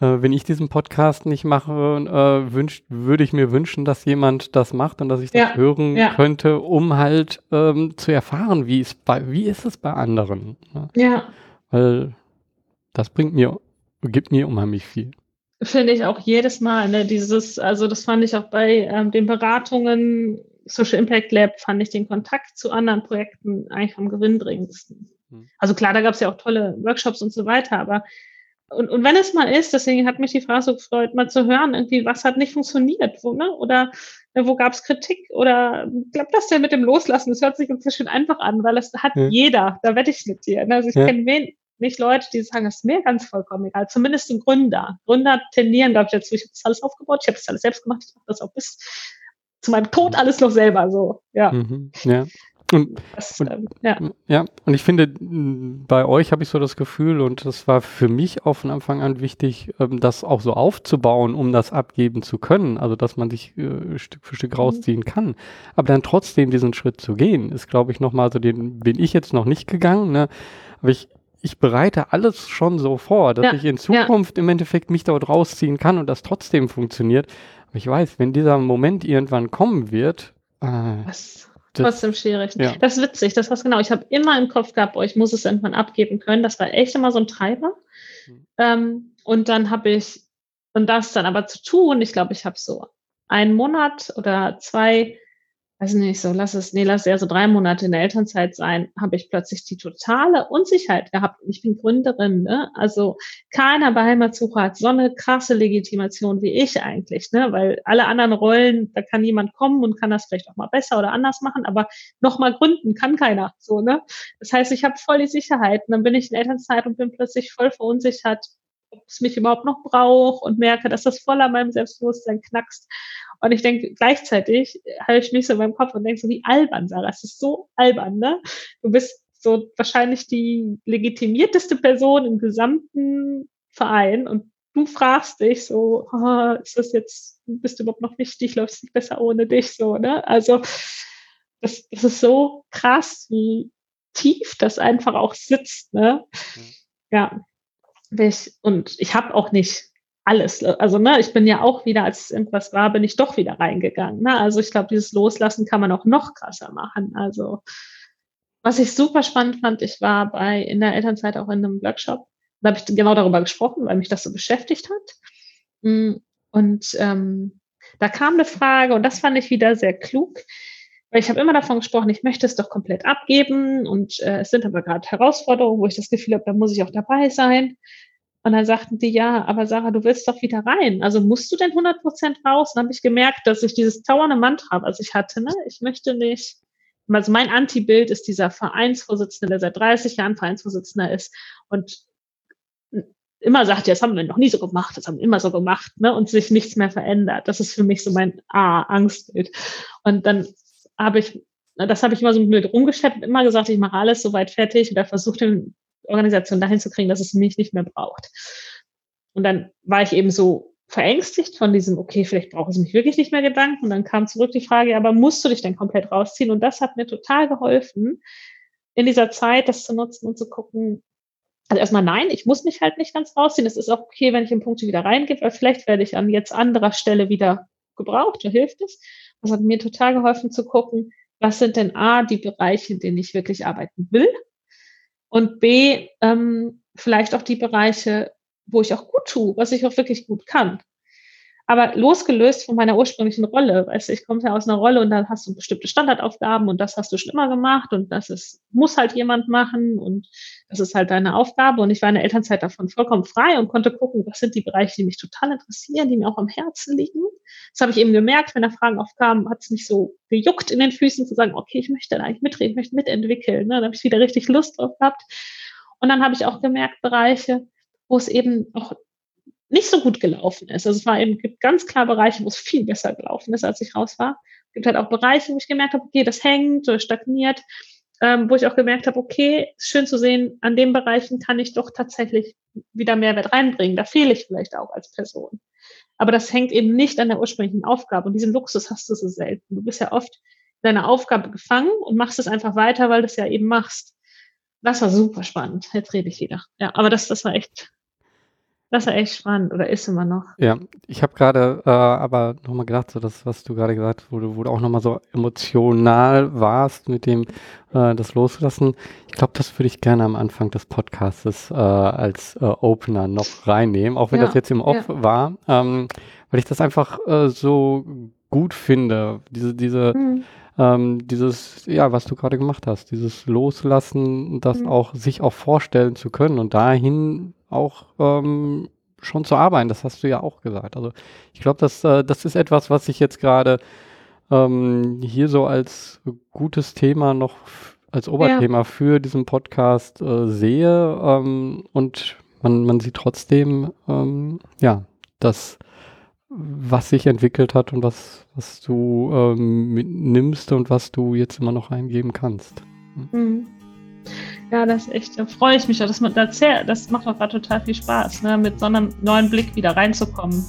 äh, wenn ich diesen Podcast nicht mache, äh, wünsch, würde ich mir wünschen, dass jemand das macht und dass ich das ja, hören ja. könnte, um halt ähm, zu erfahren, wie, ist bei, wie ist es bei anderen. Ne? Ja. Weil das bringt mir, gibt mir unheimlich viel. Finde ich auch jedes Mal, ne, dieses, also das fand ich auch bei ähm, den Beratungen Social Impact Lab, fand ich den Kontakt zu anderen Projekten eigentlich am gewinnbringendsten. Hm. Also klar, da gab es ja auch tolle Workshops und so weiter, aber und, und wenn es mal ist, deswegen hat mich die Frage so gefreut, mal zu hören, irgendwie, was hat nicht funktioniert, wo, ne? Oder äh, wo gab es Kritik? Oder klappt das denn mit dem Loslassen? Das hört sich inzwischen einfach an, weil das hat ja. jeder, da wette ich mit dir. Ne? Also ich ja. kenne wen, nicht Leute, die sagen, es ist mir ganz vollkommen egal. Zumindest ein Gründer. Gründer tendieren, glaube ich, dazu, ich habe das alles aufgebaut, ich habe das alles selbst gemacht, ich mache das auch bis zu meinem Tod alles noch selber so. Ja. Mhm, ja. Und, das, und, ähm, ja. ja, und ich finde, bei euch habe ich so das Gefühl, und das war für mich auch von Anfang an wichtig, ähm, das auch so aufzubauen, um das abgeben zu können. Also, dass man sich äh, Stück für Stück mhm. rausziehen kann. Aber dann trotzdem diesen Schritt zu gehen, ist, glaube ich, nochmal so, den bin ich jetzt noch nicht gegangen. Ne? Aber ich, ich bereite alles schon so vor, dass ja, ich in Zukunft ja. im Endeffekt mich dort rausziehen kann und das trotzdem funktioniert. Aber ich weiß, wenn dieser Moment irgendwann kommen wird, äh, Was? Trotzdem schwierig. Ja. Das ist witzig, das war's genau. Ich habe immer im Kopf gehabt, oh, ich muss es irgendwann abgeben können. Das war echt immer so ein Treiber. Mhm. Ähm, und dann habe ich, und das dann aber zu tun, ich glaube, ich habe so einen Monat oder zwei weiß nicht, so lass es, nee, lass eher so drei Monate in der Elternzeit sein, habe ich plötzlich die totale Unsicherheit gehabt. Ich bin Gründerin, ne? Also keiner bei Heimatsuche hat so eine krasse Legitimation wie ich eigentlich, ne? Weil alle anderen Rollen, da kann jemand kommen und kann das vielleicht auch mal besser oder anders machen, aber nochmal gründen kann keiner, so, ne? Das heißt, ich habe voll die Sicherheit und dann bin ich in Elternzeit und bin plötzlich voll verunsichert, ob es mich überhaupt noch braucht und merke, dass das voll an meinem Selbstbewusstsein knackst. Und ich denke, gleichzeitig halte ich mich so in meinem Kopf und denke so, wie albern, Sarah, es ist so albern, ne? Du bist so wahrscheinlich die legitimierteste Person im gesamten Verein und du fragst dich so, oh, ist das jetzt, bist du überhaupt noch wichtig, läuft es nicht besser ohne dich, so, ne? Also, das, das ist so krass, wie tief das einfach auch sitzt, ne? Mhm. Ja. Ich, und ich habe auch nicht alles. Also, ne, ich bin ja auch wieder, als irgendwas war, bin ich doch wieder reingegangen. Ne? Also ich glaube, dieses Loslassen kann man auch noch krasser machen. Also, was ich super spannend fand, ich war bei in der Elternzeit auch in einem Workshop. Da habe ich genau darüber gesprochen, weil mich das so beschäftigt hat. Mm, und ähm, da kam eine Frage, und das fand ich wieder sehr klug, weil ich habe immer davon gesprochen, ich möchte es doch komplett abgeben und äh, es sind aber gerade Herausforderungen, wo ich das Gefühl habe, da muss ich auch dabei sein. Und dann sagten die, ja, aber Sarah, du willst doch wieder rein. Also musst du denn 100 Prozent raus? Und dann habe ich gemerkt, dass ich dieses dauernde Mantra, was ich hatte, ne, ich möchte nicht, also mein Antibild ist dieser Vereinsvorsitzende, der seit 30 Jahren Vereinsvorsitzender ist und immer sagt, ja, das haben wir noch nie so gemacht, das haben wir immer so gemacht, ne, und sich nichts mehr verändert. Das ist für mich so mein ah, Angstbild. Und dann habe ich, das habe ich immer so mit rumgeschleppt immer gesagt, ich mache alles soweit fertig oder versuche den Organisation dahin zu kriegen, dass es mich nicht mehr braucht. Und dann war ich eben so verängstigt von diesem, okay, vielleicht braucht es mich wirklich nicht mehr Gedanken. Und dann kam zurück die Frage, aber musst du dich denn komplett rausziehen? Und das hat mir total geholfen, in dieser Zeit das zu nutzen und zu gucken, also erstmal nein, ich muss mich halt nicht ganz rausziehen. Es ist auch okay, wenn ich in Punkte wieder reingehe, weil vielleicht werde ich an jetzt anderer Stelle wieder gebraucht, da hilft es. Das hat mir total geholfen zu gucken, was sind denn A, die Bereiche, in denen ich wirklich arbeiten will und B, ähm, vielleicht auch die Bereiche, wo ich auch gut tue, was ich auch wirklich gut kann. Aber losgelöst von meiner ursprünglichen Rolle, weißt du, ich komme ja aus einer Rolle und dann hast du bestimmte Standardaufgaben und das hast du schon immer gemacht und das ist, muss halt jemand machen und das ist halt deine Aufgabe und ich war in der Elternzeit davon vollkommen frei und konnte gucken, was sind die Bereiche, die mich total interessieren, die mir auch am Herzen liegen. Das habe ich eben gemerkt, wenn da Fragen aufkamen, hat es mich so gejuckt in den Füßen zu sagen, okay, ich möchte da eigentlich mitreden, ich möchte mitentwickeln. Ne? Da habe ich wieder richtig Lust drauf gehabt. Und dann habe ich auch gemerkt, Bereiche, wo es eben auch nicht so gut gelaufen ist. Also es war eben, gibt ganz klar Bereiche, wo es viel besser gelaufen ist, als ich raus war. Es gibt halt auch Bereiche, wo ich gemerkt habe, okay, das hängt oder stagniert. ähm, wo ich auch gemerkt habe, okay, schön zu sehen, an den Bereichen kann ich doch tatsächlich wieder Mehrwert reinbringen. Da fehle ich vielleicht auch als Person. Aber das hängt eben nicht an der ursprünglichen Aufgabe. Und diesen Luxus hast du so selten. Du bist ja oft deine Aufgabe gefangen und machst es einfach weiter, weil du es ja eben machst. Das war super spannend. Jetzt rede ich wieder. Ja, aber das, das war echt das ist echt spannend oder ist immer noch. Ja, ich habe gerade äh, aber nochmal gedacht, so das, was du gerade gesagt hast, wo du, wo du auch nochmal so emotional warst mit dem äh, das Loslassen. Ich glaube, das würde ich gerne am Anfang des Podcasts äh, als äh, Opener noch reinnehmen, auch wenn ja, das jetzt im Off ja. war, ähm, weil ich das einfach äh, so gut finde, diese, diese mhm. Ähm, dieses, ja, was du gerade gemacht hast, dieses Loslassen, das mhm. auch sich auch vorstellen zu können und dahin auch ähm, schon zu arbeiten. Das hast du ja auch gesagt. Also ich glaube, das, äh, das ist etwas, was ich jetzt gerade ähm, hier so als gutes Thema noch als Oberthema ja. für diesen Podcast äh, sehe. Ähm, und man, man sieht trotzdem, ähm, ja, das, was sich entwickelt hat und was, was du ähm, mitnimmst und was du jetzt immer noch eingeben kannst. Mhm. Ja, das echt, da freue ich mich. Das, das, das macht auch gerade total viel Spaß, ne? mit so einem neuen Blick wieder reinzukommen.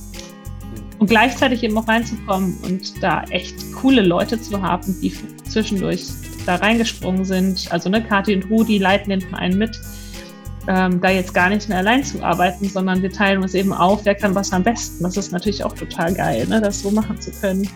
Und gleichzeitig eben auch reinzukommen und da echt coole Leute zu haben, die zwischendurch da reingesprungen sind. Also ne, Kathi und Rudi leiten den Verein mit, ähm, da jetzt gar nicht mehr allein zu arbeiten, sondern wir teilen uns eben auf, wer kann was am besten. Das ist natürlich auch total geil, ne, das so machen zu können.